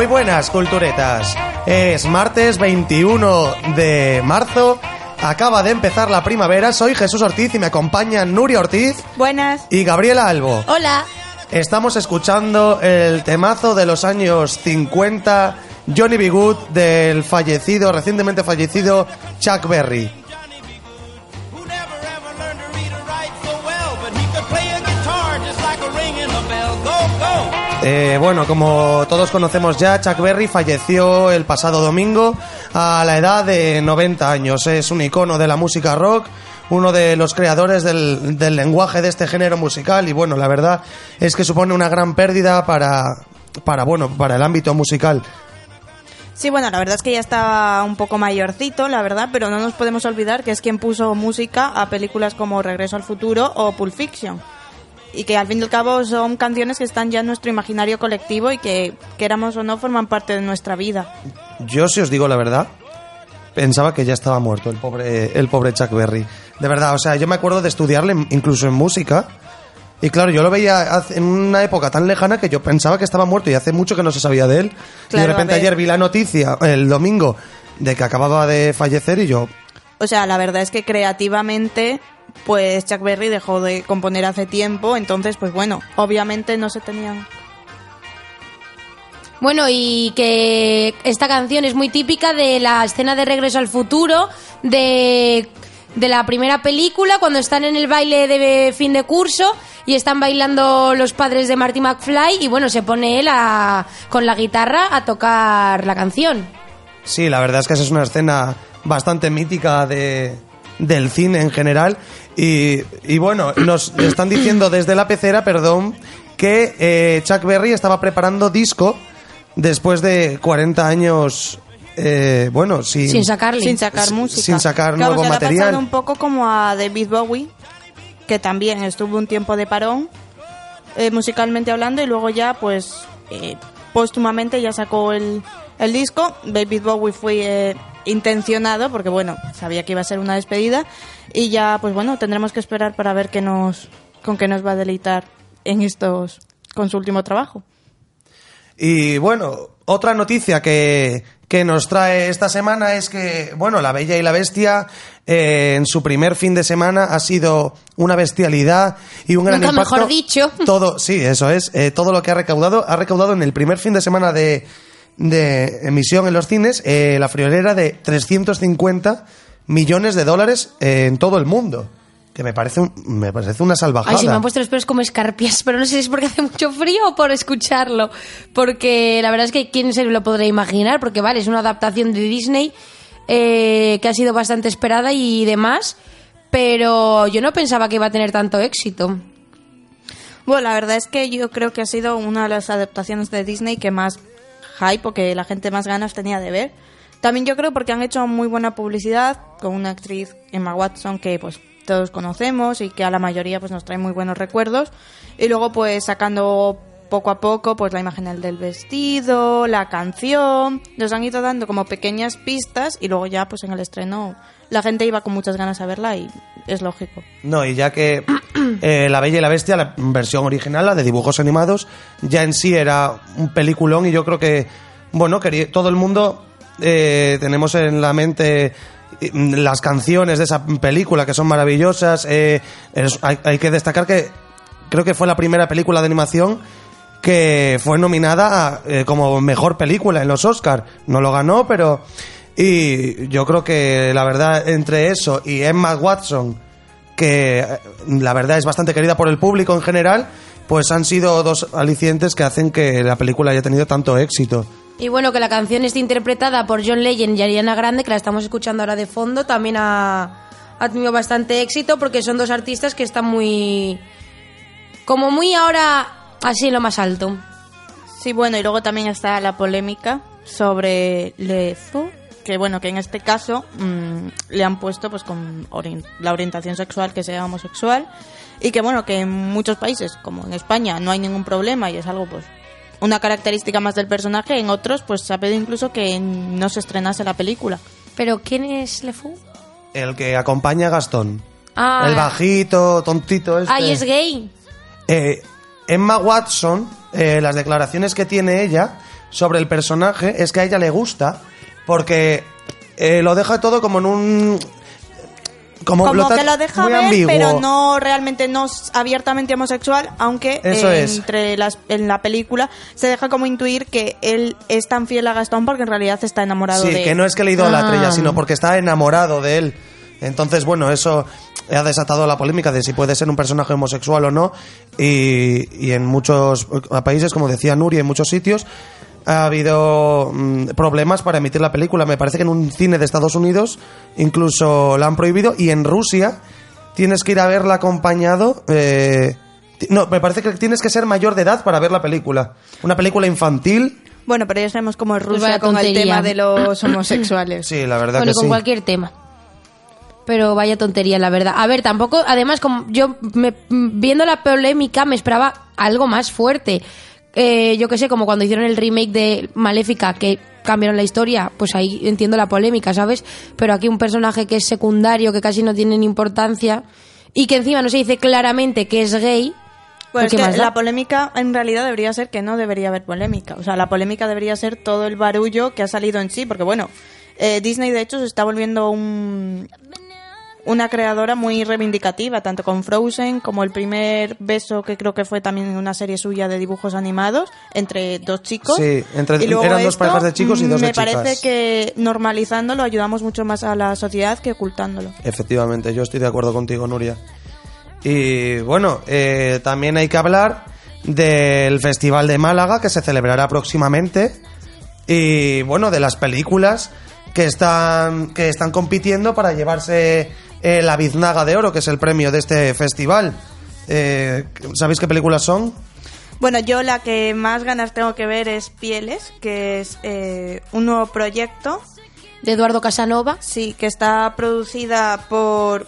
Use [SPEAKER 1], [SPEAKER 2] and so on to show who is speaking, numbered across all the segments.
[SPEAKER 1] Muy buenas, culturetas. Es martes 21 de marzo. Acaba de empezar la primavera. Soy Jesús Ortiz y me acompañan Nuria Ortiz
[SPEAKER 2] Buenas.
[SPEAKER 1] y Gabriela Albo.
[SPEAKER 2] Hola.
[SPEAKER 1] Estamos escuchando el temazo de los años 50, Johnny B. Good, del fallecido, recientemente fallecido Chuck Berry. Eh, bueno, como todos conocemos ya, Chuck Berry falleció el pasado domingo a la edad de 90 años. Es un icono de la música rock, uno de los creadores del, del lenguaje de este género musical y bueno, la verdad es que supone una gran pérdida para, para, bueno, para el ámbito musical.
[SPEAKER 2] Sí, bueno, la verdad es que ya estaba un poco mayorcito, la verdad, pero no nos podemos olvidar que es quien puso música a películas como Regreso al Futuro o Pulp Fiction. Y que al fin y al cabo son canciones que están ya en nuestro imaginario colectivo y que, queramos o no, forman parte de nuestra vida.
[SPEAKER 1] Yo, si os digo la verdad, pensaba que ya estaba muerto el pobre, el pobre Chuck Berry. De verdad, o sea, yo me acuerdo de estudiarle incluso en música. Y claro, yo lo veía en una época tan lejana que yo pensaba que estaba muerto y hace mucho que no se sabía de él. y de repente ayer vi la noticia, el domingo, de que acababa de fallecer y yo,
[SPEAKER 2] O sea, la verdad es que creativamente, pues Chuck Berry dejó de componer hace tiempo, entonces, pues bueno, obviamente no se tenían...
[SPEAKER 3] Bueno, y que esta canción es muy típica de la escena de Regreso al Futuro, de, de la primera película, cuando están en el baile de fin de curso y están bailando los padres de Marty McFly y bueno, se pone él a- con la guitarra a tocar la canción.
[SPEAKER 1] sí, la verdad es que esa es una escena bastante mítica de, del cine en general. Y, y bueno, nos están diciendo desde la pecera, perdón, que eh, Chuck Berry estaba preparando disco después de 40 años, eh, bueno, sin,
[SPEAKER 3] Sin sacarle.
[SPEAKER 2] sin sacar música.
[SPEAKER 1] sin sacar
[SPEAKER 2] Claro,
[SPEAKER 1] nuevo
[SPEAKER 2] que le ha
[SPEAKER 1] material.
[SPEAKER 2] pasado un poco como a David Bowie, que también estuvo un tiempo de parón, eh, musicalmente hablando, y luego ya, pues, eh, póstumamente ya sacó el, el disco. David Bowie fue eh, intencionado, porque bueno, sabía que iba a ser una despedida, y ya, pues bueno, tendremos que esperar para ver qué nos, con qué nos va a deleitar en estos, con su último trabajo.
[SPEAKER 1] Y bueno, otra noticia que, que nos trae esta semana es que, bueno, La Bella y la Bestia eh, en su primer fin de semana ha sido una bestialidad y un gran
[SPEAKER 3] Nunca
[SPEAKER 1] impacto.
[SPEAKER 3] mejor dicho.
[SPEAKER 1] Todo, sí, eso es. eh, todo lo que ha recaudado, ha recaudado en el primer fin de semana de, de emisión en los cines eh, la friolera de 350 millones de dólares eh, en todo el mundo. Que me parece, un- me parece una salvajada.
[SPEAKER 3] Ay, se me han puesto los pelos como escarpias, pero no sé si es porque hace mucho frío o por escucharlo. Porque la verdad es que quién se lo podrá imaginar, porque vale, es una adaptación de Disney eh, que ha sido bastante esperada y demás, pero yo no pensaba que iba a tener tanto éxito.
[SPEAKER 2] Bueno, la verdad es que yo creo que ha sido una de las adaptaciones de Disney que más hype o que la gente más ganas tenía de ver. También yo creo porque han hecho muy buena publicidad con una actriz, Emma Watson, que pues todos conocemos y que a la mayoría pues nos trae muy buenos recuerdos. Y luego pues sacando poco a poco pues la imagen del vestido, la canción, nos han ido dando como pequeñas pistas y luego ya pues en el estreno la gente iba con muchas ganas a verla y es lógico.
[SPEAKER 1] No, y ya que eh, La Bella y la Bestia, la versión original, la de dibujos animados, ya en sí era un peliculón y yo creo que, bueno, quería, todo el mundo eh, tenemos en la mente eh, las canciones de esa película que son maravillosas. eh, hay, hay que destacar que creo que fue la primera película de animación que fue nominada a, como mejor película en los Oscars. No lo ganó, pero... Y yo creo que la verdad entre eso y Emma Watson, que eh, la verdad es bastante querida por el público en general, pues han sido dos alicientes que hacen que la película haya tenido tanto éxito.
[SPEAKER 3] Y bueno, que la canción esté interpretada por John Legend y Ariana Grande, que la estamos escuchando ahora de fondo, también ha, ha tenido bastante éxito porque son dos artistas que están muy... como muy ahora así en lo más alto.
[SPEAKER 2] Sí, bueno, y luego también está la polémica sobre Lezo, que bueno, que en este caso mm, le han puesto pues con la orientación sexual que sea homosexual y que bueno, que en muchos países, como en España, no hay ningún problema y es algo pues una característica más del personaje, en otros pues se ha pedido incluso que no se estrenase la película.
[SPEAKER 3] Pero ¿quién es Lefu?
[SPEAKER 1] El que acompaña a Gastón.
[SPEAKER 3] Ah,
[SPEAKER 1] El bajito, tontito este.
[SPEAKER 3] ah, y es gay.
[SPEAKER 1] Eh, Emma Watson, eh, las declaraciones que tiene ella sobre el personaje es que a ella le gusta porque eh, lo deja todo como en un... Como,
[SPEAKER 2] Como
[SPEAKER 1] ta-
[SPEAKER 2] que lo deja
[SPEAKER 1] muy
[SPEAKER 2] ver,
[SPEAKER 1] ambiguo.
[SPEAKER 2] pero no realmente no es abiertamente homosexual, aunque
[SPEAKER 1] Eso es.
[SPEAKER 2] entre las en la película se deja como intuir que él es tan fiel a Gastón porque en realidad está enamorado
[SPEAKER 1] Sí,
[SPEAKER 2] de
[SPEAKER 1] que
[SPEAKER 2] él.
[SPEAKER 1] no es que le idolatre
[SPEAKER 3] Ah.
[SPEAKER 1] sino porque está enamorado de él. Entonces, bueno, eso ha desatado la polémica de si puede ser un personaje homosexual o no. Y, y en muchos países, como decía Nuri, en muchos sitios ha habido mm, problemas para emitir la película. Me parece que en un cine de Estados Unidos incluso la han prohibido. Y en Rusia tienes que ir a verla acompañado. eh, no, me parece que tienes que ser mayor de edad para ver la película. Una película infantil.
[SPEAKER 2] Bueno, pero ya sabemos cómo es
[SPEAKER 3] Pues
[SPEAKER 2] Rusia con el tema de los homosexuales.
[SPEAKER 1] Sí, la verdad
[SPEAKER 3] Bueno,
[SPEAKER 1] que
[SPEAKER 3] con
[SPEAKER 1] sí.
[SPEAKER 3] cualquier tema. Pero vaya tontería, la verdad. A ver, tampoco, además, como yo me- viendo la polémica me esperaba algo más fuerte. Eh, yo que sé, como cuando hicieron el remake de Maléfica, que cambiaron la historia, pues ahí entiendo la polémica, ¿sabes? Pero aquí un personaje que es secundario, que casi no tiene ni importancia, y que encima no se dice claramente que es gay.
[SPEAKER 2] Bueno,
[SPEAKER 3] pues
[SPEAKER 2] es
[SPEAKER 3] ¿qué
[SPEAKER 2] que la polémica en realidad debería ser que no debería haber polémica. O sea, la polémica debería ser todo el barullo que ha salido en sí, porque bueno, eh, Disney de hecho se está volviendo un, una creadora muy reivindicativa, tanto con Frozen como el primer beso que creo que fue también una serie suya de dibujos animados entre dos chicos.
[SPEAKER 1] Sí, entre-
[SPEAKER 2] Y luego
[SPEAKER 1] eran dos parejas de chicos y dos de
[SPEAKER 2] Me parece
[SPEAKER 1] chicas.
[SPEAKER 2] que normalizándolo ayudamos mucho más a la sociedad que ocultándolo.
[SPEAKER 1] Efectivamente, yo estoy de acuerdo contigo, Nuria. Y bueno, eh, también hay que hablar del Festival de Málaga que se celebrará próximamente. Y bueno, de las películas que están, que están compitiendo para llevarse eh, la Biznaga de Oro, que es el premio de este festival. Eh, ¿Sabéis qué películas son?
[SPEAKER 2] Bueno, yo la que más ganas tengo que ver es Pieles, que es eh, un nuevo proyecto,
[SPEAKER 3] De Eduardo Casanova.
[SPEAKER 2] sí, que está producida por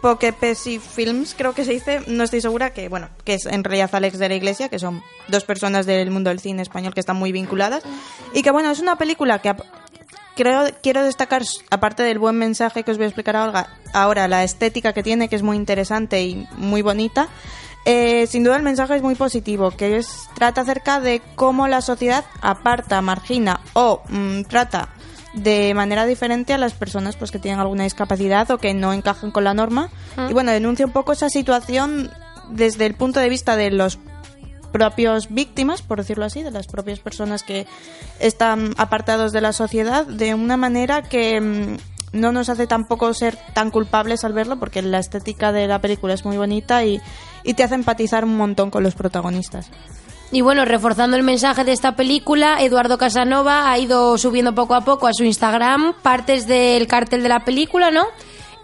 [SPEAKER 2] Pokepesi Films, creo que se dice, no estoy segura, que bueno, que es en realidad Alex de la Iglesia, que son dos personas del mundo del cine español que están muy vinculadas, y que bueno, es una película que creo quiero destacar, aparte del buen mensaje que os voy a explicar ahora, ahora la estética que tiene, que es muy interesante y muy bonita, eh, sin duda el mensaje es muy positivo, que es trata acerca de cómo la sociedad aparta, margina o mm, trata de manera diferente a las personas pues que tienen alguna discapacidad o que no encajan con la norma. Y bueno denuncia un poco esa situación desde el punto de vista de los propios víctimas, por decirlo así, de las propias personas que están apartados de la sociedad de una manera que mm, no nos hace tampoco ser tan culpables al verlo porque la estética de la película es muy bonita y, y te hace empatizar un montón con los protagonistas.
[SPEAKER 3] Y bueno, reforzando el mensaje de esta película, Eduardo Casanova ha ido subiendo poco a poco a su Instagram partes del cartel de la película, ¿no?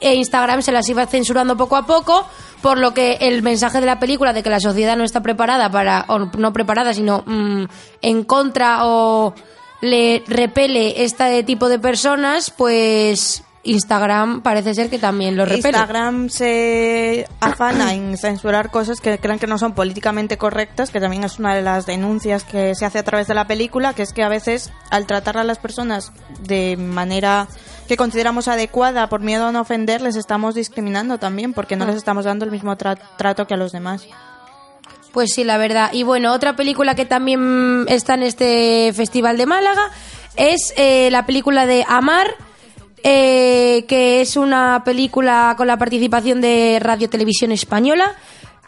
[SPEAKER 3] E Instagram se las iba censurando poco a poco, por lo que el mensaje de la película de que la sociedad no está preparada para, o no preparada, sino mm, en contra o le repele este tipo de personas, pues Instagram parece ser que también lo repele.
[SPEAKER 2] Instagram se afana en censurar cosas que creen que no son políticamente correctas, que también es una de las denuncias que se hace a través de la película, que es que a veces al tratar a las personas de manera que consideramos adecuada por miedo a no ofender, les estamos discriminando también, porque no les estamos dando el mismo tra- trato que a los demás.
[SPEAKER 3] Pues sí, la verdad. Y bueno, otra película que también está en este Festival de Málaga es eh, la película de Amar, eh, que es una película con la participación de Radio Televisión Española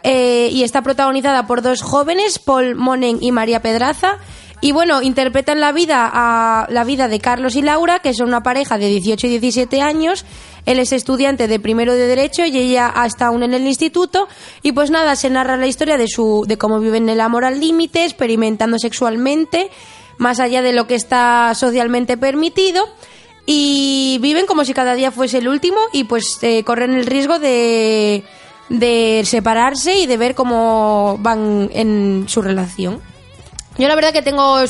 [SPEAKER 3] eh, y está protagonizada por dos jóvenes, Paul Monen y María Pedraza. Y bueno, interpretan la vida, a, la vida de Carlos y Laura, que son una pareja de 18 y 17 años, Él es estudiante de primero de Derecho y ella hasta aún en el instituto. Y pues nada, se narra la historia de, su, de cómo viven el amor al límite, experimentando sexualmente, más allá de lo que está socialmente permitido. Y viven como si cada día fuese el último y pues eh, corren el riesgo de, de separarse y de ver cómo van en su relación. Yo la verdad que tengo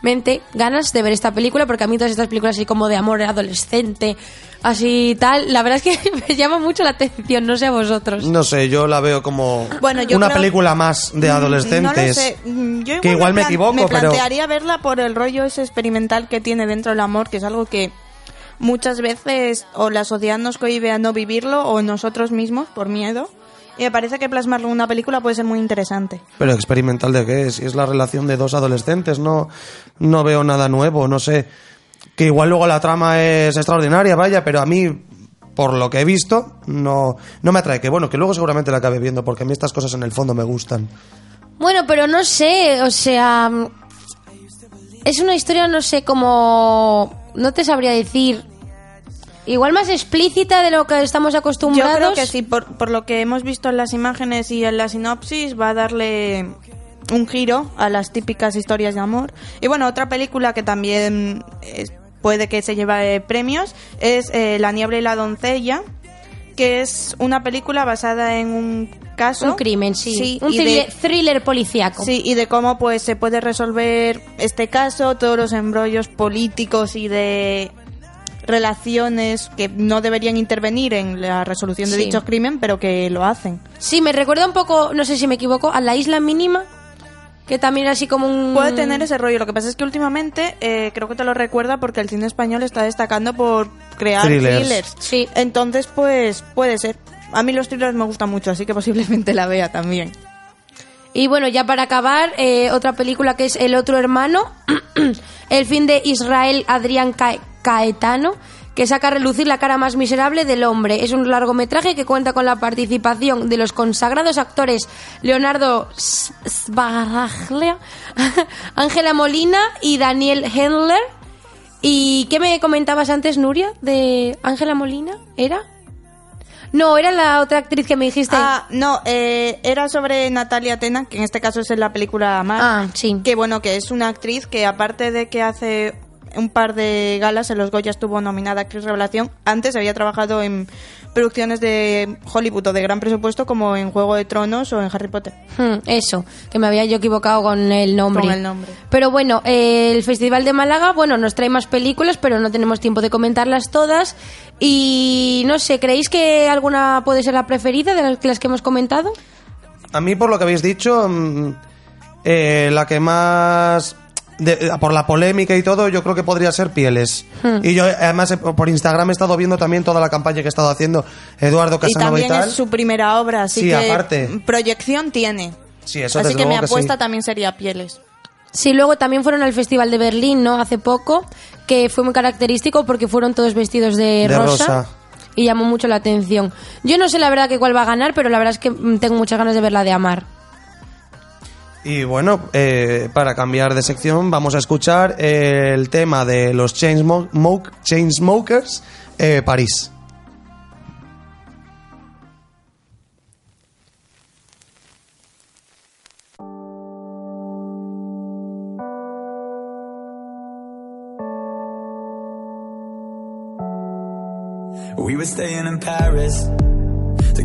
[SPEAKER 3] especialmente ganas de ver esta película porque a mí todas estas películas así como de amor adolescente, así tal, la verdad es que me llama mucho la atención, no sé a vosotros.
[SPEAKER 1] No sé, yo la veo como
[SPEAKER 2] Bueno, yo
[SPEAKER 1] una
[SPEAKER 2] creo-
[SPEAKER 1] película más de adolescentes.
[SPEAKER 2] No lo sé. Mm,
[SPEAKER 1] que igual me
[SPEAKER 2] plan-
[SPEAKER 1] equivoco,
[SPEAKER 2] me
[SPEAKER 1] pero
[SPEAKER 2] plantearía verla por el rollo ese experimental que tiene dentro el amor, que es algo que muchas veces o la sociedad nos cohibe a no vivirlo o nosotros mismos por miedo. Y me parece que plasmarlo en una película puede ser muy interesante.
[SPEAKER 1] Pero experimental de qué? Si es la relación de dos adolescentes, no, no veo nada nuevo, no sé. Que igual luego la trama es extraordinaria, vaya, pero a mí, por lo que he visto, no, no me atrae. Que bueno, que luego seguramente la acabe viendo, porque a mí estas cosas en el fondo me gustan.
[SPEAKER 3] Bueno, pero no sé, o sea, es una historia, no sé, como, no te sabría decir, igual más explícita de lo que estamos
[SPEAKER 2] Yo
[SPEAKER 3] acostumbrados.
[SPEAKER 2] creo que sí, por, por lo que hemos visto en las imágenes y en la sinopsis, va a darle un giro a las típicas historias de amor. Y bueno, otra película que también eh, puede que se lleve premios es eh, La niebla y la doncella, que es una película basada en un caso.
[SPEAKER 3] Un crimen, sí. un
[SPEAKER 2] y de-
[SPEAKER 3] thriller, thriller policíaco.
[SPEAKER 2] Sí, y de cómo pues se puede resolver este caso, todos los embrollos políticos y de relaciones que no deberían intervenir en la resolución de
[SPEAKER 3] Sí.
[SPEAKER 2] dicho crimen, pero que lo hacen.
[SPEAKER 3] Sí, me recuerda un poco, no sé si me equivoco, a la isla mínima, que también así como un...
[SPEAKER 2] Puede tener ese rollo. Lo que pasa es que últimamente eh, creo que te lo recuerda porque el cine español está destacando por crear
[SPEAKER 1] Thrillers.
[SPEAKER 2] thrillers.
[SPEAKER 3] Sí.
[SPEAKER 2] Entonces, pues puede ser. A mí los thrillers me gustan mucho, así que posiblemente la vea también.
[SPEAKER 3] Y bueno, ya para acabar, eh, otra película que es El otro hermano, El fin de Israel Adrián Ca- Caetano, que saca a relucir la cara más miserable del hombre. Es un largometraje que cuenta con la participación de los consagrados actores Leonardo Sbaraglia, Ángela Molina y Daniel Hendler. ¿Y qué me comentabas antes, Nuria, de Ángela Molina? ¿Era? No, era la otra actriz que me dijiste.
[SPEAKER 2] Ah, no, eh, era sobre Natalia Tena, que en este caso es en la película Mar.
[SPEAKER 3] Ah, sí.
[SPEAKER 2] Que bueno, que es una actriz que aparte de que hace un par de galas en los Goya estuvo nominada a actriz revelación, antes había trabajado en producciones de Hollywood o de gran presupuesto como en Juego de Tronos o en Harry Potter.
[SPEAKER 3] Hmm, eso, que me había yo equivocado con el nombre.
[SPEAKER 2] Con el nombre.
[SPEAKER 3] Pero bueno, eh, el Festival de Málaga, bueno, nos trae más películas, pero no tenemos tiempo de comentarlas todas. Y no sé, ¿creéis que alguna puede ser la preferida de las, las que hemos comentado?
[SPEAKER 1] A mí, por lo que habéis dicho, mm, eh, la que más. De- por la polémica y todo, yo creo que podría ser Pieles.
[SPEAKER 2] Hmm.
[SPEAKER 1] Y yo, además, eh, por Instagram he estado viendo también toda la campaña que he estado haciendo Eduardo Casanova y,
[SPEAKER 2] también
[SPEAKER 1] tal.
[SPEAKER 2] es su primera obra, así
[SPEAKER 1] Sí,
[SPEAKER 2] que
[SPEAKER 1] aparte.
[SPEAKER 2] proyección tiene.
[SPEAKER 1] Sí, eso
[SPEAKER 2] así que mi
[SPEAKER 1] que
[SPEAKER 2] apuesta
[SPEAKER 1] sí.
[SPEAKER 2] también sería Pieles.
[SPEAKER 3] Sí, luego también fueron al Festival de Berlín, ¿no? Hace poco, que fue muy característico porque fueron todos vestidos de,
[SPEAKER 1] De
[SPEAKER 3] rosa,
[SPEAKER 1] rosa.
[SPEAKER 3] Y llamó mucho la atención. Yo no sé la verdad que cuál va a ganar, pero la verdad es que mm, tengo muchas ganas de ver la de Amar.
[SPEAKER 1] Y bueno, eh, para cambiar de sección, vamos a escuchar el tema de los Chainsmo- Chainsmokers, eh, París.
[SPEAKER 4] We were staying in Paris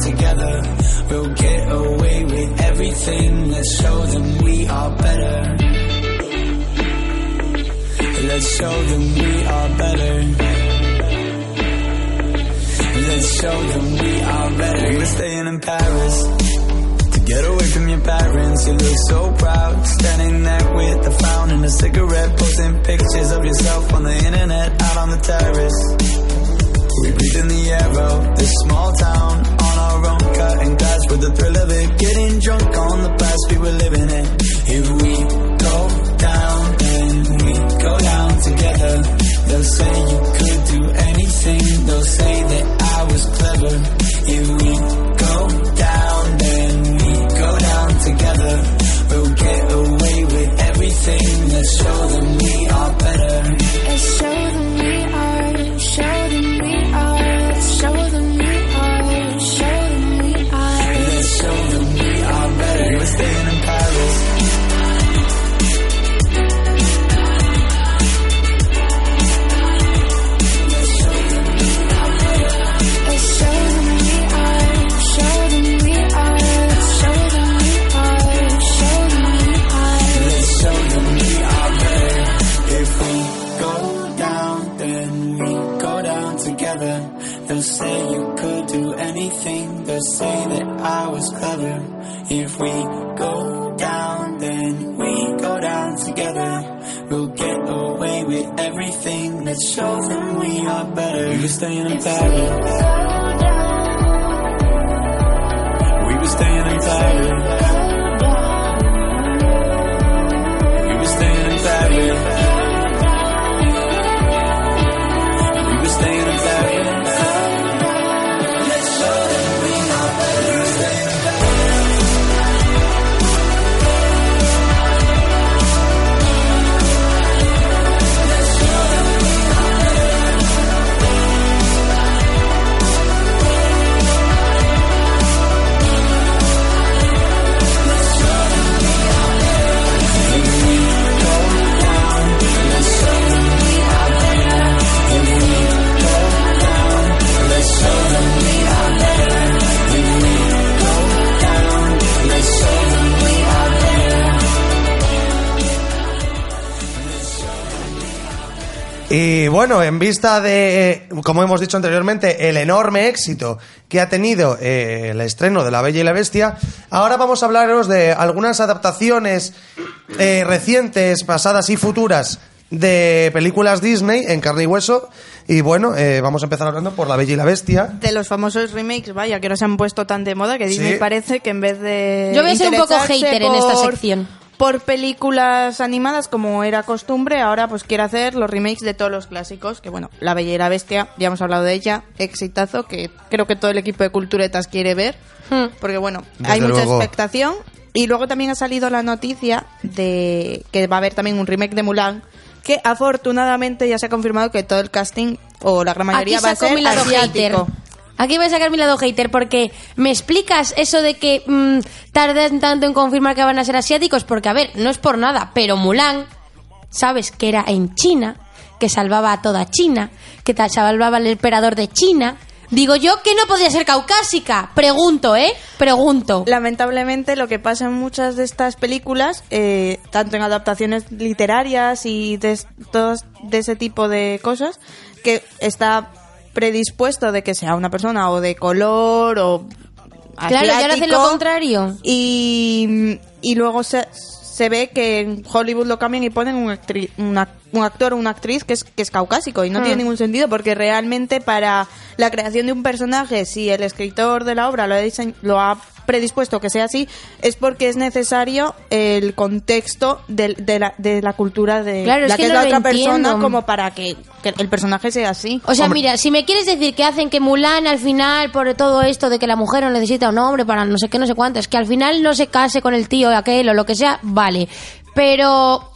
[SPEAKER 4] together. We'll get away with everything. Let's show them we are better. Let's show them we are better. Let's show them we are better. We're staying in Paris to get away from your parents. You look so proud, standing there with a fountain, and a cigarette, posting pictures of yourself on the internet, out on the terrace. We breathe in the air of this small town cutting glass with the thrill of it. Getting drunk on the past we were living in. If we go down, then we go down together. They'll say you could do anything. They'll say that I was clever. If we go down, then we go down together. We'll get away with everything. Let's show them we are better.
[SPEAKER 5] Let's show them we are, show
[SPEAKER 4] If we go down, then we go down together. We'll get away with everything. Let's show them we are better. We were staying in Paris. We were staying in Paris. We were staying in Paris.
[SPEAKER 1] Y bueno, en vista de, como hemos dicho anteriormente, el enorme éxito que ha tenido eh, el estreno de La Bella y la Bestia, ahora vamos a hablaros de algunas adaptaciones eh, recientes, pasadas y futuras de películas Disney en carne y hueso. Y bueno, eh, vamos a empezar hablando por La Bella y la Bestia.
[SPEAKER 2] De los famosos remakes, vaya, que ahora se han puesto tan de moda que Disney
[SPEAKER 1] Sí.
[SPEAKER 2] parece que en vez de.
[SPEAKER 3] Yo voy a ser un poco hater en esta sección.
[SPEAKER 2] Por películas animadas, como era costumbre, ahora pues quiere hacer los remakes de todos los clásicos. Que bueno, La Bella y la Bestia, ya hemos hablado de ella, exitazo, que creo que todo el equipo de Culturetas quiere ver.
[SPEAKER 3] Hmm.
[SPEAKER 2] Porque bueno,
[SPEAKER 1] Desde
[SPEAKER 2] hay mucha
[SPEAKER 1] luego.
[SPEAKER 2] expectación. Y luego también ha salido la noticia de que va a haber también un remake de Mulan. Que afortunadamente ya se ha confirmado que todo el casting, o la gran mayoría,
[SPEAKER 3] Aquí
[SPEAKER 2] va a ser
[SPEAKER 3] mi lado hater. Aquí voy a sacar mi lado hater porque me explicas eso de que mm, tardan tanto en confirmar que van a ser asiáticos porque a ver, no es por nada, pero Mulan, sabes que era en China, que salvaba a toda China, que salvaba al emperador de China. Digo yo que no podía ser caucásica. Pregunto, ¿eh? Pregunto.
[SPEAKER 2] Lamentablemente lo que pasa en muchas de estas películas, eh, tanto en adaptaciones literarias y de, es- todos de ese tipo de cosas, que está predispuesto de que sea una persona o de color o
[SPEAKER 3] Claro, y ahora hacen lo contrario.
[SPEAKER 2] Y, y luego se, se ve que en Hollywood lo cambian y ponen un, actri- una- un actor o una actriz que es, que es caucásico y no tiene ningún sentido porque realmente para la creación de un personaje, si el escritor de la obra lo ha, diseñ- lo ha predispuesto que sea así, es porque es necesario el contexto del- de, la, de la cultura de
[SPEAKER 3] Claro, es
[SPEAKER 2] la
[SPEAKER 3] que no
[SPEAKER 2] es la otra persona como para que, que el personaje sea así.
[SPEAKER 3] O sea,
[SPEAKER 1] Hombre.
[SPEAKER 3] mira, si me quieres decir que hacen que Mulan al final, por todo esto de que la mujer no necesita un hombre para no sé qué, no sé cuánto, es que al final no se case con el tío aquel o lo que sea, vale. Pero,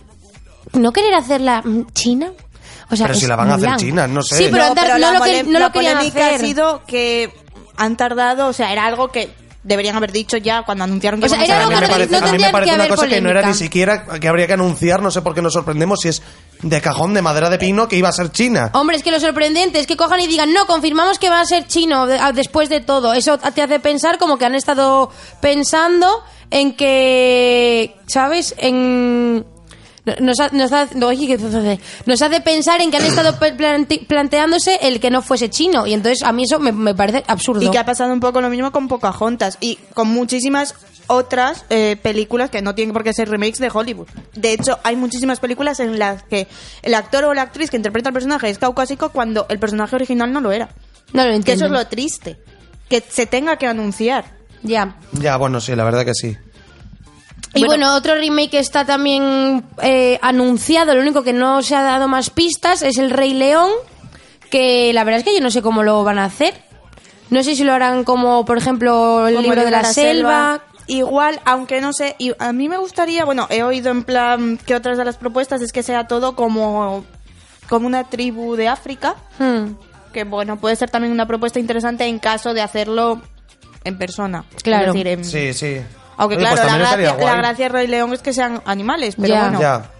[SPEAKER 3] ¿no querer hacerla mm, china? O sea,
[SPEAKER 1] Pero si la van a hacer china, no sé.
[SPEAKER 3] Sí, pero, no,
[SPEAKER 2] la,
[SPEAKER 3] lo, que- no
[SPEAKER 2] la
[SPEAKER 3] lo querían
[SPEAKER 2] polémica
[SPEAKER 3] hacer.
[SPEAKER 2] ha sido que han tardado, o sea, era algo que deberían haber dicho ya cuando anunciaron que
[SPEAKER 3] O sea, era
[SPEAKER 1] a
[SPEAKER 3] algo que
[SPEAKER 2] la
[SPEAKER 3] no
[SPEAKER 1] parece, a mí me parece
[SPEAKER 3] que
[SPEAKER 1] una cosa que no era ni siquiera que habría que anunciar, no sé por qué nos sorprendemos si es de cajón de madera de pino que iba a ser China.
[SPEAKER 3] Hombre, es que lo sorprendente es que cojan y digan, no, confirmamos que va a ser chino después de todo. Eso te hace pensar como que han estado pensando en que, ¿sabes? En... Nos, ha- nos, ha- nos hace pensar en que han estado plante- planteándose el que no fuese chino. Y entonces a mí eso me, me parece absurdo.
[SPEAKER 2] Y que ha pasado un poco lo mismo con Pocahontas y con muchísimas otras eh, películas que no tienen por qué ser remakes de Hollywood. De hecho, hay muchísimas películas en las que el actor o la actriz que interpreta el personaje es caucásico cuando el personaje original no lo era.
[SPEAKER 3] No lo
[SPEAKER 2] Que eso
[SPEAKER 3] entiendo.
[SPEAKER 2] es lo triste. Que se tenga que anunciar.
[SPEAKER 3] Ya.
[SPEAKER 1] Ya, bueno, sí, la verdad que sí.
[SPEAKER 3] Y bueno, otro remake que está también eh, anunciado, lo único que no se ha dado más pistas es el Rey León, que la verdad es que yo no sé cómo lo van a hacer. No sé si lo harán como, por ejemplo, el
[SPEAKER 2] Como
[SPEAKER 3] libro de la, selva.
[SPEAKER 2] Igual, aunque no sé, y a mí me gustaría, bueno, he oído en plan que otras de las propuestas es que sea todo como, como una tribu de África,
[SPEAKER 3] Hmm,
[SPEAKER 2] que bueno, puede ser también una propuesta interesante en caso de hacerlo en persona.
[SPEAKER 3] Claro.
[SPEAKER 2] Es decir, en-
[SPEAKER 1] Sí, sí.
[SPEAKER 2] Aunque
[SPEAKER 1] Oye,
[SPEAKER 2] claro,
[SPEAKER 1] pues
[SPEAKER 2] la, gracia, la
[SPEAKER 1] guay.
[SPEAKER 2] gracia de Rey León es que sean animales, pero
[SPEAKER 3] Ya.
[SPEAKER 2] bueno.
[SPEAKER 1] Ya.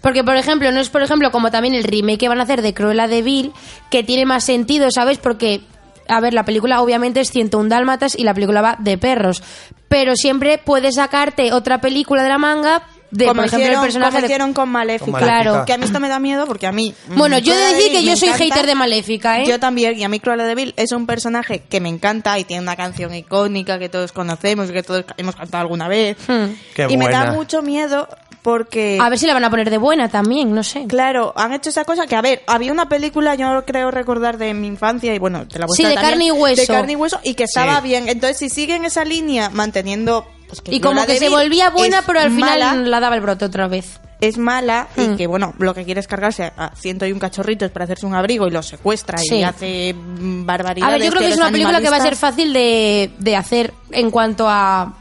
[SPEAKER 3] Porque, por ejemplo, no es, por ejemplo, como también el remake que van a hacer de Cruella de Vil, que tiene más sentido, ¿sabes? Porque, a ver, la película obviamente es 101 dálmatas y la película va de perros. Pero siempre puedes sacarte otra película de la manga de,
[SPEAKER 2] como
[SPEAKER 3] por ejemplo,
[SPEAKER 2] hicieron,
[SPEAKER 3] el personaje
[SPEAKER 2] como
[SPEAKER 3] de...
[SPEAKER 2] hicieron con Maléfica.
[SPEAKER 1] Con Maléfica.
[SPEAKER 3] Claro.
[SPEAKER 2] Que a mí esto me da miedo porque a mí... mm,
[SPEAKER 3] Bueno, yo he de decir que yo soy
[SPEAKER 2] encanta.
[SPEAKER 3] hater de Maléfica, ¿eh?
[SPEAKER 2] Yo también, y a mí Cruella de Vil es un personaje que me encanta y tiene una canción icónica que todos conocemos y que todos hemos cantado alguna vez.
[SPEAKER 3] Hmm.
[SPEAKER 1] Qué
[SPEAKER 2] y me da mucho miedo porque...
[SPEAKER 3] A ver si la van a poner de buena también, no sé.
[SPEAKER 2] Claro, han hecho esa cosa que, a ver, había una película, yo creo recordar de mi infancia y bueno, de la
[SPEAKER 3] Sí, de
[SPEAKER 2] también,
[SPEAKER 3] carne y hueso.
[SPEAKER 2] De carne y hueso y que estaba
[SPEAKER 1] Sí.
[SPEAKER 2] bien. Entonces, si siguen esa línea manteniendo... pues,
[SPEAKER 3] Y como que se volvía buena,
[SPEAKER 2] es
[SPEAKER 3] pero al final
[SPEAKER 2] mala,
[SPEAKER 3] la daba el brote otra vez.
[SPEAKER 2] es mala y que, bueno, lo que quiere es cargarse a ciento y un cachorritos para hacerse un abrigo y los secuestra
[SPEAKER 3] Sí.
[SPEAKER 2] y hace mm,
[SPEAKER 3] A
[SPEAKER 2] barbaridades.
[SPEAKER 3] ver, yo creo que es
[SPEAKER 2] los
[SPEAKER 3] una película que va a ser fácil de, de hacer en cuanto a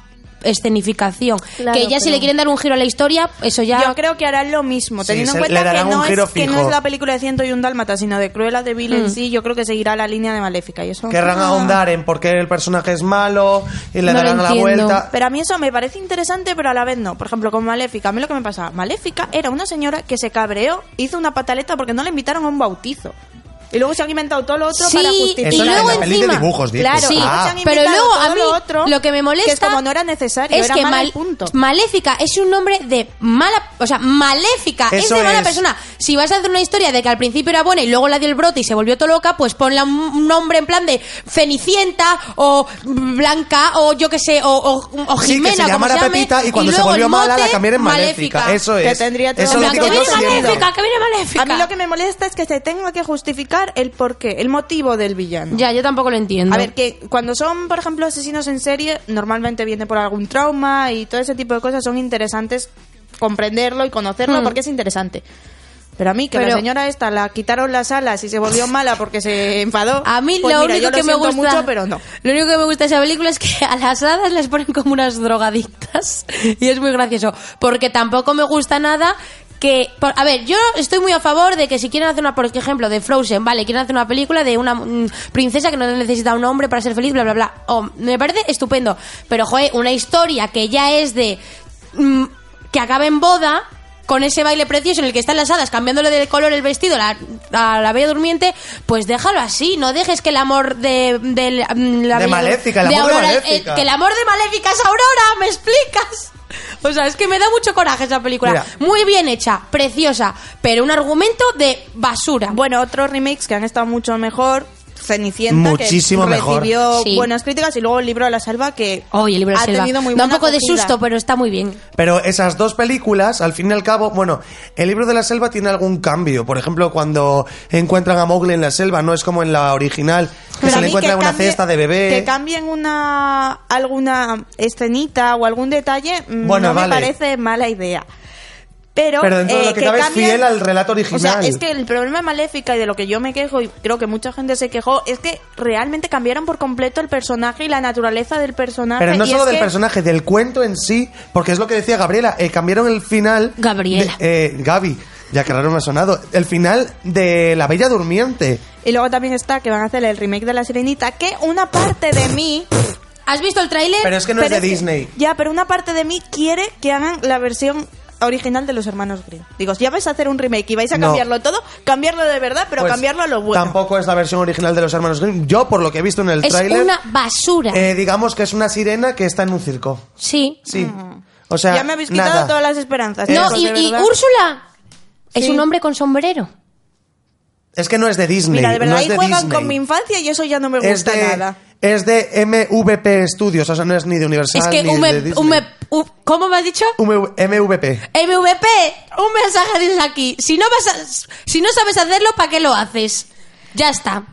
[SPEAKER 3] escenificación.
[SPEAKER 2] Claro,
[SPEAKER 3] que ya si le quieren dar un giro a la historia, eso ya...
[SPEAKER 2] Yo creo que harán lo mismo,
[SPEAKER 1] Sí,
[SPEAKER 2] teniendo en cuenta que no, es, que no es la película de ciento y un dálmata, sino de Cruella de Vil en sí, yo creo que seguirá la línea de Maléfica. Y eso,
[SPEAKER 1] Querrán
[SPEAKER 2] Ah.
[SPEAKER 1] ahondar en por qué el personaje es malo y le
[SPEAKER 3] No
[SPEAKER 1] darán la vuelta.
[SPEAKER 2] Pero a mí eso me parece interesante, pero a la vez no. Por ejemplo, con Maléfica, a mí lo que me pasaba, Maléfica era una señora que se cabreó, hizo una pataleta porque no le invitaron a un bautizo. Y luego se han inventado todo lo otro
[SPEAKER 3] Sí,
[SPEAKER 2] para
[SPEAKER 3] y
[SPEAKER 2] justificar.
[SPEAKER 1] Eso
[SPEAKER 3] luego
[SPEAKER 1] en la peli de
[SPEAKER 3] encima-
[SPEAKER 1] dibujos, dices.
[SPEAKER 2] Claro,
[SPEAKER 3] Sí,
[SPEAKER 2] y luego
[SPEAKER 1] Ah.
[SPEAKER 2] se
[SPEAKER 3] pero luego a mí
[SPEAKER 2] lo, otro,
[SPEAKER 3] lo que me molesta
[SPEAKER 2] que es como no era necesario,
[SPEAKER 3] es
[SPEAKER 2] era
[SPEAKER 3] que Mal-
[SPEAKER 2] y punto.
[SPEAKER 3] Maléfica es un nombre de mala, o sea, Maléfica es
[SPEAKER 1] Eso
[SPEAKER 3] de mala
[SPEAKER 1] es.
[SPEAKER 3] persona. Si vas a hacer una historia de que al principio era buena y luego la dio el brote y se volvió todo loca, pues ponle un nombre en plan de Cenicienta o Blanca o yo que sé, o, o, o
[SPEAKER 1] Sí,
[SPEAKER 3] Jimena,
[SPEAKER 1] que se
[SPEAKER 3] como
[SPEAKER 1] llamara
[SPEAKER 3] llame,
[SPEAKER 1] Pepita y cuando se
[SPEAKER 3] luego el
[SPEAKER 1] volvió mala la cambiaron en Maléfica. Eso
[SPEAKER 2] Que
[SPEAKER 1] es.
[SPEAKER 2] tendría todo
[SPEAKER 1] Eso lo digo
[SPEAKER 3] que viene. Maléfica, que viene Maléfica.
[SPEAKER 2] A mí lo que me molesta es que se tenga que justificar el porqué, el motivo del villano.
[SPEAKER 3] Ya, yo tampoco lo entiendo.
[SPEAKER 2] A ver, que cuando son, por ejemplo, asesinos en serie, normalmente viene por algún trauma y todo ese tipo de cosas son interesantes comprenderlo y conocerlo
[SPEAKER 3] Hmm.
[SPEAKER 2] porque es interesante. Pero a mí, que
[SPEAKER 3] Pero-
[SPEAKER 2] la señora esta la quitaron las alas y se volvió mala porque se enfadó.
[SPEAKER 3] A mí
[SPEAKER 2] pues
[SPEAKER 3] lo
[SPEAKER 2] mira,
[SPEAKER 3] único
[SPEAKER 2] yo lo
[SPEAKER 3] que me gusta
[SPEAKER 2] mucho, pero no.
[SPEAKER 3] Lo único que me gusta de esa película es que a las hadas les ponen como unas drogadictas y es muy gracioso, porque tampoco me gusta nada que por- a ver, yo estoy muy a favor de que si quieren hacer una por ejemplo de Frozen, vale, quieren hacer una película de una mm, princesa que no necesita un hombre para ser feliz, bla bla bla. Oh, me parece estupendo, pero joder, una historia que ya es de mm, que acaba en boda con ese baile precioso en el que están las hadas cambiándole de color el vestido a la, a la bella durmiente, pues déjalo así, no dejes que el amor de, de mm, la
[SPEAKER 1] De Maléfica, el amor de
[SPEAKER 3] Aurora,
[SPEAKER 1] Maléfica.
[SPEAKER 3] eh, que el amor de Maléfica es Aurora, ¿me explicas? O sea, es que me da mucho coraje esa película.
[SPEAKER 1] Mira.
[SPEAKER 3] Muy bien hecha, preciosa, pero un argumento de basura.
[SPEAKER 2] Bueno, otros remakes que han estado mucho mejor. Cenicienta,
[SPEAKER 1] Muchísimo
[SPEAKER 2] que
[SPEAKER 1] mejor.
[SPEAKER 2] recibió
[SPEAKER 3] Sí.
[SPEAKER 2] buenas críticas y luego el libro de la selva que
[SPEAKER 3] Oye, el libro de
[SPEAKER 2] ha
[SPEAKER 3] Selva.
[SPEAKER 2] tenido muy
[SPEAKER 3] Da un
[SPEAKER 2] buena
[SPEAKER 3] poco de
[SPEAKER 2] acogida.
[SPEAKER 3] susto, pero está muy bien.
[SPEAKER 1] Pero esas dos películas, al fin y al cabo, bueno, el libro de la selva tiene algún cambio. Por ejemplo, cuando encuentran a Mowgli en la selva, no es como en la original, que
[SPEAKER 2] Pero
[SPEAKER 1] se le encuentra
[SPEAKER 2] que
[SPEAKER 1] una
[SPEAKER 2] cambie-
[SPEAKER 1] cesta de bebé.
[SPEAKER 2] Que cambien una alguna escenita o algún detalle mm,
[SPEAKER 1] Bueno,
[SPEAKER 2] no
[SPEAKER 1] vale.
[SPEAKER 2] me parece mala idea. Pero,
[SPEAKER 1] Pero dentro de
[SPEAKER 2] eh,
[SPEAKER 1] lo que cabe es fiel al relato
[SPEAKER 2] O sea,
[SPEAKER 1] original.
[SPEAKER 2] es que el problema de Maléfica y de lo que yo me quejo, y creo que mucha gente se quejó, es que realmente cambiaron por completo el personaje y la naturaleza del personaje.
[SPEAKER 1] Pero no
[SPEAKER 2] y
[SPEAKER 1] solo
[SPEAKER 2] es
[SPEAKER 1] del
[SPEAKER 2] que-
[SPEAKER 1] personaje, del cuento en sí, porque es lo que decía Gabriela, eh, cambiaron el final...
[SPEAKER 3] Gabriela.
[SPEAKER 1] de- eh, Gaby, ya que raro me ha sonado. El final de La Bella Durmiente.
[SPEAKER 2] Y luego también está que van a hacer el remake de La Sirenita, que una parte de mí...
[SPEAKER 3] ¿Has visto el tráiler?
[SPEAKER 1] Pero es que no es de
[SPEAKER 2] que-
[SPEAKER 1] Disney.
[SPEAKER 2] ya, pero una parte de mí quiere que hagan la versión original de los hermanos Grimm. Digo, ya vais a hacer un remake y vais a
[SPEAKER 1] No.
[SPEAKER 2] cambiarlo todo, cambiarlo de verdad, pero
[SPEAKER 1] Pues,
[SPEAKER 2] cambiarlo a lo bueno.
[SPEAKER 1] Tampoco es la versión original de los hermanos Grimm. Yo, por lo que he visto en el
[SPEAKER 3] es
[SPEAKER 1] tráiler,
[SPEAKER 3] una basura.
[SPEAKER 1] eh, digamos que es una sirena que está en un circo.
[SPEAKER 3] sí.
[SPEAKER 1] Sí. O sea,
[SPEAKER 2] ya me habéis quitado
[SPEAKER 1] nada.
[SPEAKER 2] todas las esperanzas.
[SPEAKER 3] No,
[SPEAKER 2] chicos,
[SPEAKER 3] y, y. Úrsula es
[SPEAKER 2] Sí.
[SPEAKER 3] un hombre con sombrero.
[SPEAKER 1] Es que no es de Disney.
[SPEAKER 2] Mira, de verdad,
[SPEAKER 1] no es
[SPEAKER 2] ahí
[SPEAKER 1] de
[SPEAKER 2] juegan
[SPEAKER 1] Disney.
[SPEAKER 2] con mi infancia y eso ya no me
[SPEAKER 1] es
[SPEAKER 2] gusta
[SPEAKER 1] de,
[SPEAKER 2] nada.
[SPEAKER 1] Es de MVP Studios, o sea, no es ni de Universal
[SPEAKER 3] es que
[SPEAKER 1] ni
[SPEAKER 3] un
[SPEAKER 1] de Disney.
[SPEAKER 3] ¿Cómo me has dicho?
[SPEAKER 1] MVP.
[SPEAKER 3] MVP, un mensaje dice aquí. Si no, vas a- si no sabes hacerlo, ¿para qué lo haces? Ya está.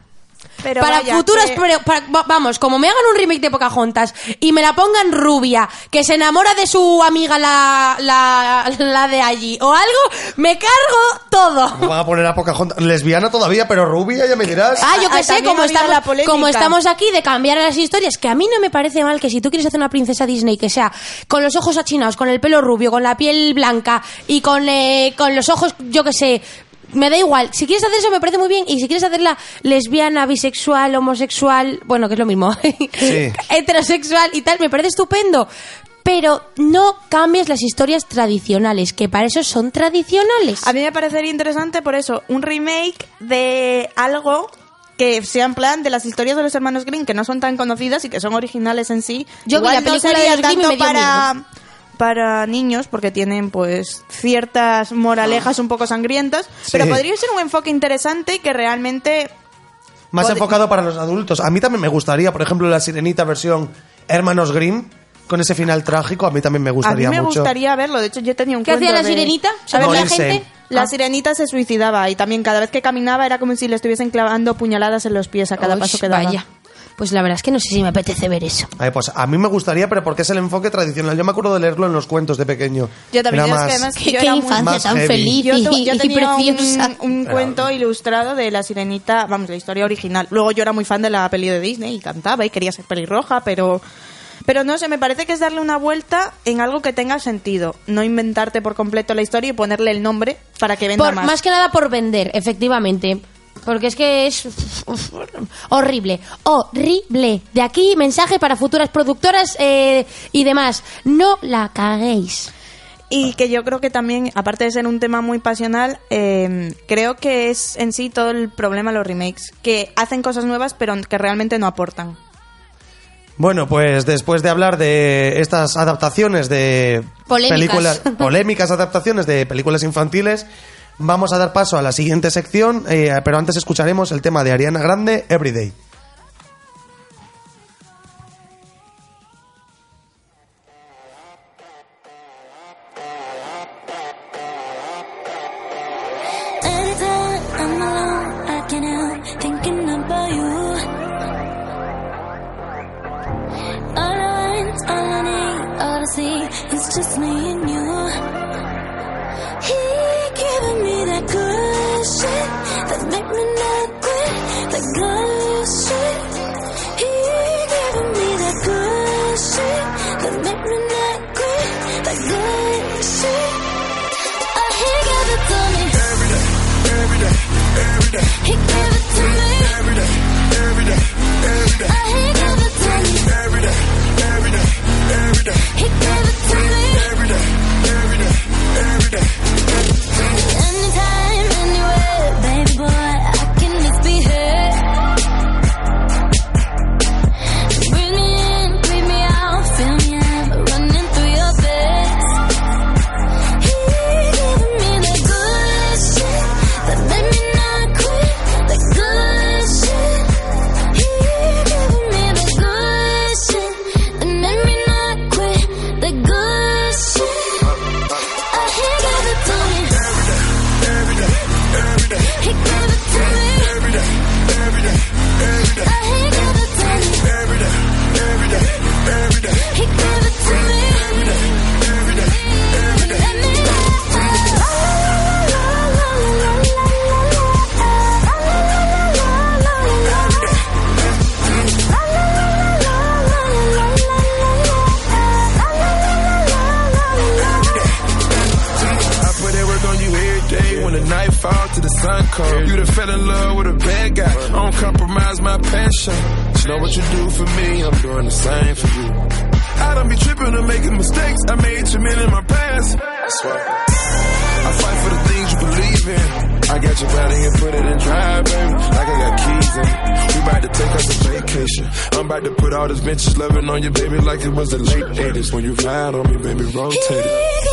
[SPEAKER 2] Pero
[SPEAKER 3] para
[SPEAKER 2] vaya,
[SPEAKER 3] futuras,
[SPEAKER 2] que-
[SPEAKER 3] pero para- va- vamos, como me hagan un remake de Pocahontas y me la pongan rubia, que se enamora de su amiga la, la, la de allí o algo, me cargo todo.
[SPEAKER 6] Van a poner a Pocahontas lesbiana todavía, pero rubia, ya me dirás.
[SPEAKER 3] Ah, yo
[SPEAKER 2] Ah,
[SPEAKER 3] que sé, como estamos,
[SPEAKER 2] la
[SPEAKER 3] como estamos aquí de cambiar las historias, que a mí no me parece mal que si tú quieres hacer una princesa Disney que sea con los ojos achinados, con el pelo rubio, con la piel blanca y con, eh, con los ojos, yo que sé, me da igual. Si quieres hacer eso me parece muy bien y si quieres hacerla lesbiana, bisexual, homosexual, bueno, que es lo mismo,
[SPEAKER 6] Sí.
[SPEAKER 3] heterosexual y tal, me parece estupendo. Pero no cambies las historias tradicionales, que para eso son tradicionales.
[SPEAKER 2] A mí me parecería interesante por eso, un remake de algo que sea en plan de las historias de los hermanos Grimm que no son tan conocidas y que son originales en sí.
[SPEAKER 3] Yo vi
[SPEAKER 2] Igual
[SPEAKER 3] la
[SPEAKER 2] no
[SPEAKER 3] película de
[SPEAKER 2] sería
[SPEAKER 3] los Grimm y
[SPEAKER 2] tanto
[SPEAKER 3] me dio
[SPEAKER 2] para para niños porque tienen pues ciertas moralejas un poco sangrientas, pero podría ser un enfoque interesante que realmente
[SPEAKER 6] Más
[SPEAKER 2] Pod-
[SPEAKER 6] enfocado para los adultos. A mí también me gustaría, por ejemplo, la Sirenita versión Hermanos Grimm, con ese final trágico, a mí también me
[SPEAKER 2] a mí
[SPEAKER 6] gustaría
[SPEAKER 2] me
[SPEAKER 6] mucho.
[SPEAKER 2] gustaría verlo. De hecho, yo tenía un
[SPEAKER 3] ¿Qué hacía la
[SPEAKER 2] de-
[SPEAKER 3] sirenita?
[SPEAKER 2] A ver,
[SPEAKER 3] ¿Según la gente?
[SPEAKER 2] La
[SPEAKER 3] Ah.
[SPEAKER 2] sirenita se suicidaba y también cada vez que caminaba era como si le estuviesen clavando puñaladas en los pies a cada
[SPEAKER 3] Uy,
[SPEAKER 2] paso que daba.
[SPEAKER 3] Vaya. Pues la verdad es que no sé si me apetece ver eso.
[SPEAKER 6] Ay, pues a mí me gustaría, pero porque es el enfoque tradicional. Yo me acuerdo de leerlo en los cuentos de pequeño.
[SPEAKER 2] Yo también,
[SPEAKER 6] Era
[SPEAKER 2] es que
[SPEAKER 6] más-
[SPEAKER 2] además
[SPEAKER 3] Qué,
[SPEAKER 2] yo
[SPEAKER 3] qué
[SPEAKER 2] era
[SPEAKER 3] infancia
[SPEAKER 6] más
[SPEAKER 3] tan
[SPEAKER 6] heavy.
[SPEAKER 3] feliz
[SPEAKER 2] Yo,
[SPEAKER 3] y,
[SPEAKER 2] tenía
[SPEAKER 3] preciosa.
[SPEAKER 2] un, un cuento ilustrado de la sirenita, vamos, la historia original. Luego yo era muy fan de la peli de Disney y cantaba y quería ser pelirroja, pero... Pero no sé, me parece que es darle una vuelta en algo que tenga sentido. No inventarte por completo la historia y ponerle el nombre para que venda
[SPEAKER 3] Por-
[SPEAKER 2] más.
[SPEAKER 3] más que nada por vender, efectivamente. Porque es que es horrible, horrible. De aquí mensaje para futuras productoras eh, y demás. No la caguéis.
[SPEAKER 2] Y que yo creo que también, aparte de ser un tema muy pasional, eh, creo que es en sí todo el problema de los remakes. Que hacen cosas nuevas pero que realmente no aportan.
[SPEAKER 6] Bueno, pues después de hablar de estas adaptaciones de
[SPEAKER 3] Polémicas.
[SPEAKER 6] películas, polémicas adaptaciones de películas infantiles, vamos a dar paso a la siguiente sección, eh, pero antes escucharemos el tema de Ariana Grande, Everyday.
[SPEAKER 7] On you, baby, like it was the late 80s. When you ride on me, baby, rotate it.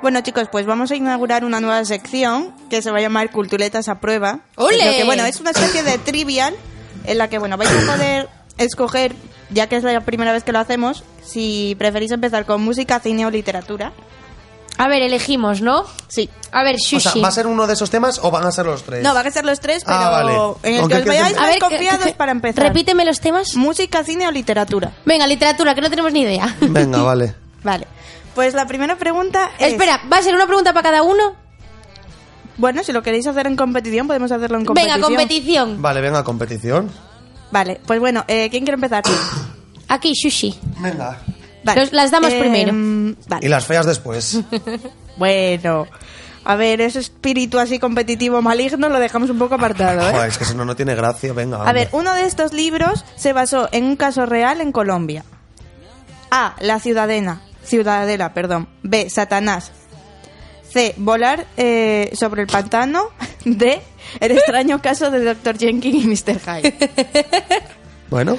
[SPEAKER 2] Bueno, chicos, pues vamos a inaugurar una nueva sección que se va a llamar Culturetas a prueba.
[SPEAKER 3] ¡Ole!
[SPEAKER 2] Que, bueno, es una especie de trivial en la que, bueno, vais a poder escoger, ya que es la primera vez que lo hacemos, si preferís empezar con música, cine o literatura.
[SPEAKER 3] A ver, elegimos, ¿no?
[SPEAKER 2] Sí.
[SPEAKER 3] A ver,
[SPEAKER 1] O sea,
[SPEAKER 3] Shushi.
[SPEAKER 1] ¿va a ser uno de esos temas o van a ser los tres?
[SPEAKER 2] No, van a ser los tres, pero
[SPEAKER 1] Ah, vale.
[SPEAKER 2] en el
[SPEAKER 1] ¿Con
[SPEAKER 2] que os veáis
[SPEAKER 1] quieres
[SPEAKER 2] más confiados
[SPEAKER 3] que-
[SPEAKER 2] para empezar.
[SPEAKER 3] Repíteme los temas.
[SPEAKER 2] Música, cine o literatura.
[SPEAKER 3] Venga, literatura, que no tenemos ni idea.
[SPEAKER 1] Venga, vale.
[SPEAKER 2] Vale. Pues la primera pregunta es...
[SPEAKER 3] Espera, ¿va a ser una pregunta para cada uno?
[SPEAKER 2] Bueno, si lo queréis hacer en competición, podemos hacerlo en competición.
[SPEAKER 3] Venga, competición.
[SPEAKER 1] Vale, venga, competición.
[SPEAKER 2] Vale, pues bueno, eh, ¿quién quiere empezar?
[SPEAKER 3] Aquí, Shushi.
[SPEAKER 1] Venga.
[SPEAKER 2] Vale.
[SPEAKER 3] Los- las damas primero.
[SPEAKER 2] Vale.
[SPEAKER 1] Y las feas después.
[SPEAKER 2] Bueno, a ver, ese espíritu así competitivo maligno lo dejamos un poco apartado, ¿eh?
[SPEAKER 1] Joder, es que si no, no tiene gracia. Venga.
[SPEAKER 2] A ver, uno de estos libros se basó en un caso real en Colombia. A. La ciudadela. Ciudadela, perdón. B. Satanás. C. Volar eh, sobre el pantano. D. El extraño caso de Dr. Jenkins y Mr. Hyde.
[SPEAKER 1] Bueno,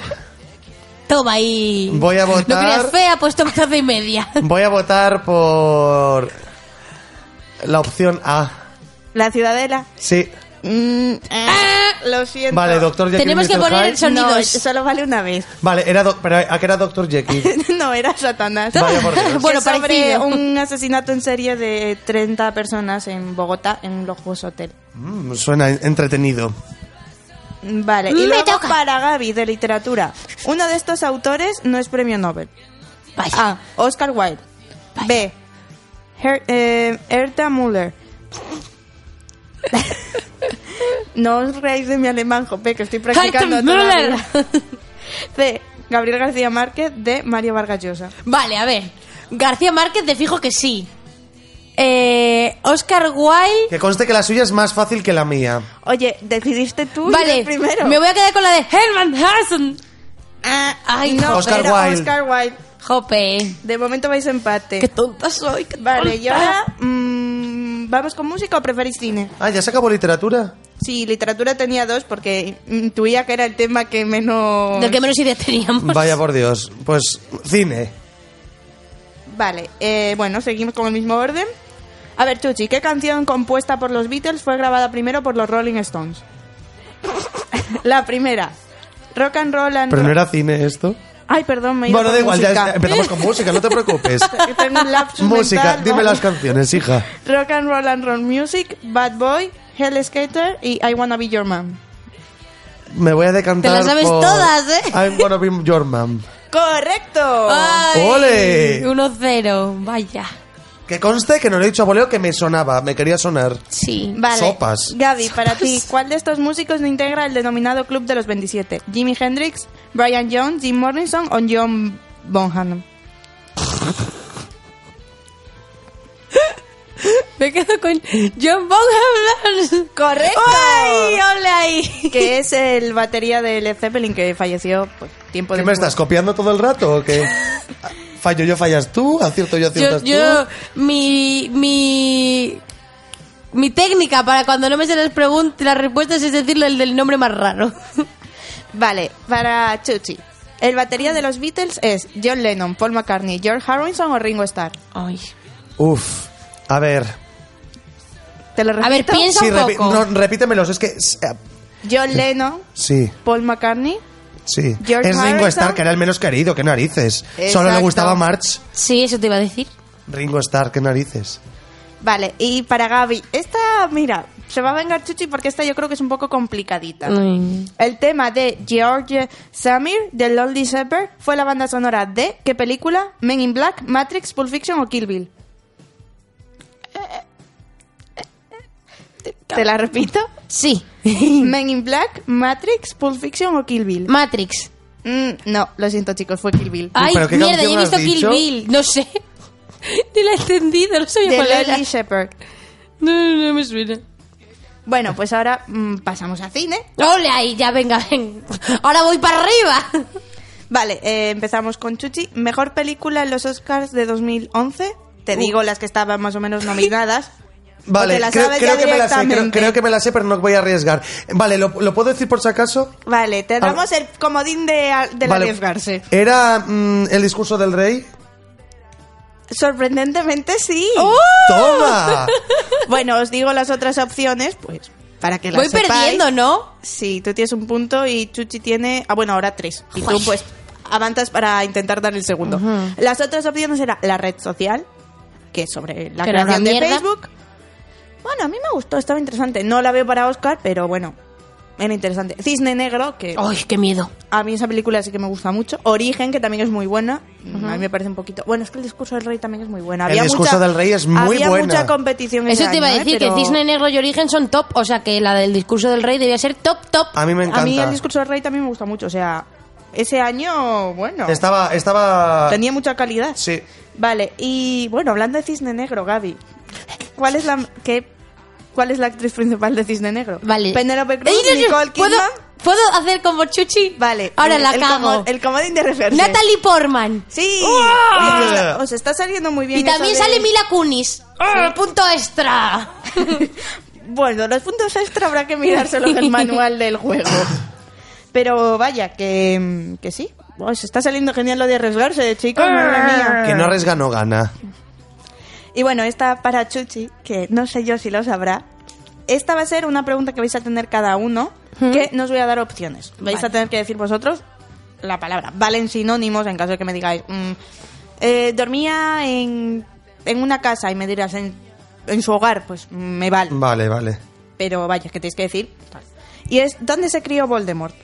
[SPEAKER 3] Toma ahí.
[SPEAKER 1] Voy a
[SPEAKER 3] No
[SPEAKER 1] votar-
[SPEAKER 3] querías fea, pues toma y media.
[SPEAKER 1] voy a votar por la opción A.
[SPEAKER 2] La ciudadela.
[SPEAKER 1] Sí.
[SPEAKER 2] Mm, ah, lo siento.
[SPEAKER 1] Vale, doctor Jekyll.
[SPEAKER 3] Tenemos que poner el sonidos.
[SPEAKER 2] No, solo vale una vez.
[SPEAKER 1] Vale, era doc- pero ¿a qué era doctor Jekyll?
[SPEAKER 2] no, era Satanás.
[SPEAKER 1] Vaya por Dios.
[SPEAKER 3] Bueno,
[SPEAKER 2] Es sobre
[SPEAKER 3] parecido.
[SPEAKER 2] un asesinato en serie de 30 personas en Bogotá, en un lujoso hotel.
[SPEAKER 1] Mm, suena entretenido.
[SPEAKER 2] Vale,
[SPEAKER 3] Me
[SPEAKER 2] y luego
[SPEAKER 3] toca.
[SPEAKER 2] para Gaby, de literatura. Uno de estos autores no es premio Nobel.
[SPEAKER 3] Vaya.
[SPEAKER 2] A. Oscar Wilde. B. Her, eh, Herta Müller. No os reáis de mi alemán, jope, que estoy practicando todavía. C. Gabriel García Márquez. D. Mario Vargas Llosa.
[SPEAKER 3] Vale, a ver. García Márquez, te fijo que sí. Eh, Oscar Wilde.
[SPEAKER 1] Que conste que la suya es más fácil que la mía.
[SPEAKER 2] Oye, decidiste tú
[SPEAKER 3] Vale,
[SPEAKER 2] primero.
[SPEAKER 3] me voy a quedar con la de Herman Hesse.
[SPEAKER 2] Ah,
[SPEAKER 3] Ay,
[SPEAKER 2] no,
[SPEAKER 1] Oscar
[SPEAKER 2] era
[SPEAKER 1] Wilde.
[SPEAKER 2] Oscar Wilde.
[SPEAKER 3] Jope.
[SPEAKER 2] De momento vais empate.
[SPEAKER 3] Qué tonta soy. qué
[SPEAKER 2] Vale,
[SPEAKER 3] tonta.
[SPEAKER 2] y ahora, mm, ¿vamos con música o preferís cine?
[SPEAKER 1] Ah, ¿ya se acabó literatura?
[SPEAKER 2] Sí, literatura tenía dos porque intuía que era el tema que menos...
[SPEAKER 3] ¿De qué menos idea teníamos?
[SPEAKER 1] Vaya por Dios. Pues cine.
[SPEAKER 2] Vale, eh, bueno, seguimos con el mismo orden. A ver, Chuchi, ¿qué canción compuesta por los Beatles fue grabada primero por los Rolling Stones? La primera. Rock and roll and
[SPEAKER 1] Pero no era cine esto.
[SPEAKER 2] Ay, perdón, me he ido
[SPEAKER 1] Bueno, da igual, ya
[SPEAKER 2] música.
[SPEAKER 1] es- empezamos con música, no te preocupes.
[SPEAKER 2] Tengo un lapsus
[SPEAKER 1] música,
[SPEAKER 2] mental,
[SPEAKER 1] dime
[SPEAKER 2] ¿vale?
[SPEAKER 1] las canciones, hija.
[SPEAKER 2] Rock and Roll and Roll Music, Bad Boy, Hell Skater y I Wanna Be Your Man.
[SPEAKER 1] Me voy a decantar
[SPEAKER 3] Te las sabes
[SPEAKER 1] por
[SPEAKER 3] todas, ¿eh?
[SPEAKER 1] I'm gonna be your man.
[SPEAKER 2] ¡Correcto!
[SPEAKER 3] Ay,
[SPEAKER 1] ¡Ole!
[SPEAKER 3] 1-0. Vaya.
[SPEAKER 1] Que conste que no le he dicho a voleo que me sonaba, me quería sonar.
[SPEAKER 3] Sí.
[SPEAKER 2] Vale.
[SPEAKER 1] Sopas.
[SPEAKER 2] Gaby, para ti, ¿cuál de estos músicos no integra el denominado Club de los 27? ¿Jimi Hendrix, Brian Jones, Jim Morrison o John Bonham?
[SPEAKER 3] Me quedo con John Bonham.
[SPEAKER 2] ¡Correcto!
[SPEAKER 3] ¡Ay, ole ahí!
[SPEAKER 2] Que es el batería de Led Zeppelin que falleció pues, tiempo
[SPEAKER 1] ¿Qué me estás copiando todo el rato o qué? Fallo yo, fallas tú, acierto yo,
[SPEAKER 3] Yo,
[SPEAKER 1] aciertas
[SPEAKER 3] yo,
[SPEAKER 1] tú.
[SPEAKER 3] mi, mi, mi técnica para cuando no me sé las preguntas, las respuestas es decirle el del nombre más raro.
[SPEAKER 2] Vale, para Chuchi. El batería de los Beatles es John Lennon, Paul McCartney, George Harrison o Ringo Starr.
[SPEAKER 3] Ay.
[SPEAKER 1] Uf, a ver.
[SPEAKER 2] Te lo repito.
[SPEAKER 3] A ver, piensa
[SPEAKER 1] Sí,
[SPEAKER 3] un
[SPEAKER 1] repi-
[SPEAKER 3] poco.
[SPEAKER 1] no, repítemelos, es que... eh,
[SPEAKER 2] John Lennon,
[SPEAKER 1] Sí,
[SPEAKER 2] Paul McCartney.
[SPEAKER 1] sí.
[SPEAKER 2] George
[SPEAKER 1] es Ringo
[SPEAKER 2] Harrison.
[SPEAKER 1] Starr, que era el menos querido, qué narices. Solo le
[SPEAKER 2] Exacto.
[SPEAKER 1] gustaba March.
[SPEAKER 3] Sí, eso te iba a decir.
[SPEAKER 1] Ringo Starr, qué narices.
[SPEAKER 2] Vale, y para Gaby, esta, mira, se va a vengar Chuchi porque esta yo creo que es un poco complicadita.
[SPEAKER 3] Ay.
[SPEAKER 2] El tema de George Samir de Lonely Shepherd fue la banda sonora de ¿qué película? Men in Black, Matrix, Pulp Fiction o Kill Bill. ¿Te la repito?
[SPEAKER 3] Sí.
[SPEAKER 2] Men in Black, Matrix, Pulp Fiction o Kill Bill.
[SPEAKER 3] Matrix.
[SPEAKER 2] Mm, no, lo siento chicos, fue Kill Bill.
[SPEAKER 3] Ay,
[SPEAKER 1] ¿pero qué
[SPEAKER 3] mierda, yo he visto Kill? Bill. No sé. Ni la he entendido, no sabía
[SPEAKER 2] De
[SPEAKER 3] cuál era.
[SPEAKER 2] Shepherd.
[SPEAKER 3] No, no, no me suena.
[SPEAKER 2] Bueno, pues ahora mm, pasamos a cine.
[SPEAKER 3] Ole ahí, ya venga, ven. Ahora voy para arriba.
[SPEAKER 2] Vale, eh, empezamos con Chuchi. Mejor película en los Oscars de 2011. Te digo las que estaban más o menos nominadas.
[SPEAKER 1] Vale,
[SPEAKER 2] la
[SPEAKER 1] creo, creo que me la sé, creo, creo que me la sé, pero no voy a arriesgar. Vale, ¿lo, lo puedo decir por si acaso?
[SPEAKER 2] Vale, te damos el comodín de, del
[SPEAKER 1] Vale.
[SPEAKER 2] arriesgarse.
[SPEAKER 1] ¿Era mm, el discurso del rey?
[SPEAKER 2] Sorprendentemente sí.
[SPEAKER 3] ¡Oh!
[SPEAKER 1] ¡Toma!
[SPEAKER 2] Bueno, os digo las otras opciones, pues, para que las
[SPEAKER 3] Voy
[SPEAKER 2] sepáis.
[SPEAKER 3] perdiendo, ¿no?
[SPEAKER 2] Sí, tú tienes un punto y Chuchi tiene... Ah, bueno, ahora tres. Y tú, pues, avanzas para intentar dar el segundo. Las otras opciones era la red social, que es sobre la creación de
[SPEAKER 3] mierda.
[SPEAKER 2] Facebook. Bueno, a mí me gustó, estaba interesante. No la veo para Oscar, pero bueno, era interesante. Cisne Negro, que
[SPEAKER 3] ¡Ay, qué miedo!
[SPEAKER 2] a mí esa película sí que me gusta mucho. Origen, que también es muy buena. A mí me parece un poquito... Bueno, es que el discurso del rey también es muy buena.
[SPEAKER 1] El discurso del rey es muy
[SPEAKER 2] había
[SPEAKER 1] buena.
[SPEAKER 2] mucha competición ese
[SPEAKER 3] Eso te iba a
[SPEAKER 2] año, ¿eh?
[SPEAKER 3] decir,
[SPEAKER 2] Pero
[SPEAKER 3] que Cisne Negro y Origen son top, o sea que la del discurso del rey debía ser top, top.
[SPEAKER 1] A mí me encanta.
[SPEAKER 2] A mí el discurso del rey también me gusta mucho. O sea, ese año, bueno,
[SPEAKER 1] Estaba, estaba...
[SPEAKER 2] tenía mucha calidad.
[SPEAKER 1] Sí.
[SPEAKER 2] Vale, y bueno, hablando de Cisne Negro, Gaby, ¿cuál es la qué, cuál es la actriz principal de Cisne Negro?
[SPEAKER 3] Vale.
[SPEAKER 2] Penélope Cruz,
[SPEAKER 3] Ey, no, no,
[SPEAKER 2] Nicole
[SPEAKER 3] ¿puedo,
[SPEAKER 2] Kidman.
[SPEAKER 3] ¿Puedo hacer como Chuchi?
[SPEAKER 2] Vale.
[SPEAKER 3] Ahora
[SPEAKER 2] el-
[SPEAKER 3] la
[SPEAKER 2] el
[SPEAKER 3] cago.
[SPEAKER 2] el comodín de referencia.
[SPEAKER 3] Natalie Portman.
[SPEAKER 2] Sí.
[SPEAKER 1] ¡Ah!
[SPEAKER 2] Oye, os está- os está saliendo muy bien.
[SPEAKER 3] Y también
[SPEAKER 2] de-
[SPEAKER 3] sale Mila Kunis. ¡Ah, Punto extra.
[SPEAKER 2] Bueno, los puntos extra habrá que mirárselo en el manual del juego. Pero vaya, que, que sí. Oh, se está saliendo genial lo de arriesgarse, chicos, madre mía.
[SPEAKER 1] Que no arriesga, no gana.
[SPEAKER 2] Y bueno, esta para Chuchi, que no sé yo si lo sabrá. Esta va a ser una pregunta que vais a tener cada uno, que no os voy a dar opciones. Vais
[SPEAKER 3] Vale.
[SPEAKER 2] a tener que decir vosotros la palabra. Valen sinónimos en caso de que me digáis. mm, eh, dormía en, en una casa y me dirás en, en su hogar, pues mm, me vale.
[SPEAKER 1] Vale, vale.
[SPEAKER 2] Pero vaya, que tenéis que decir. Y es, ¿dónde se crió Voldemort?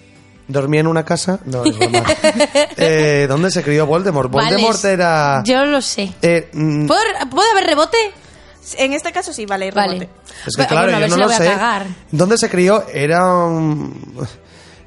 [SPEAKER 1] ¿Dormía en una casa? No, es broma. eh, ¿Dónde se crió Voldemort? Voldemort
[SPEAKER 3] Vale,
[SPEAKER 1] era...
[SPEAKER 3] Yo lo sé.
[SPEAKER 1] eh, mm,
[SPEAKER 3] ¿Puedo, ¿Puede haber rebote?
[SPEAKER 2] En este caso sí, vale,
[SPEAKER 3] Vale.
[SPEAKER 2] rebote.
[SPEAKER 1] es que
[SPEAKER 3] Bueno,
[SPEAKER 1] claro,
[SPEAKER 3] bueno, a
[SPEAKER 1] yo
[SPEAKER 3] ver
[SPEAKER 1] no
[SPEAKER 3] si
[SPEAKER 1] lo
[SPEAKER 3] voy a
[SPEAKER 1] sé.
[SPEAKER 3] cagar.
[SPEAKER 1] ¿Dónde se crió? Era un...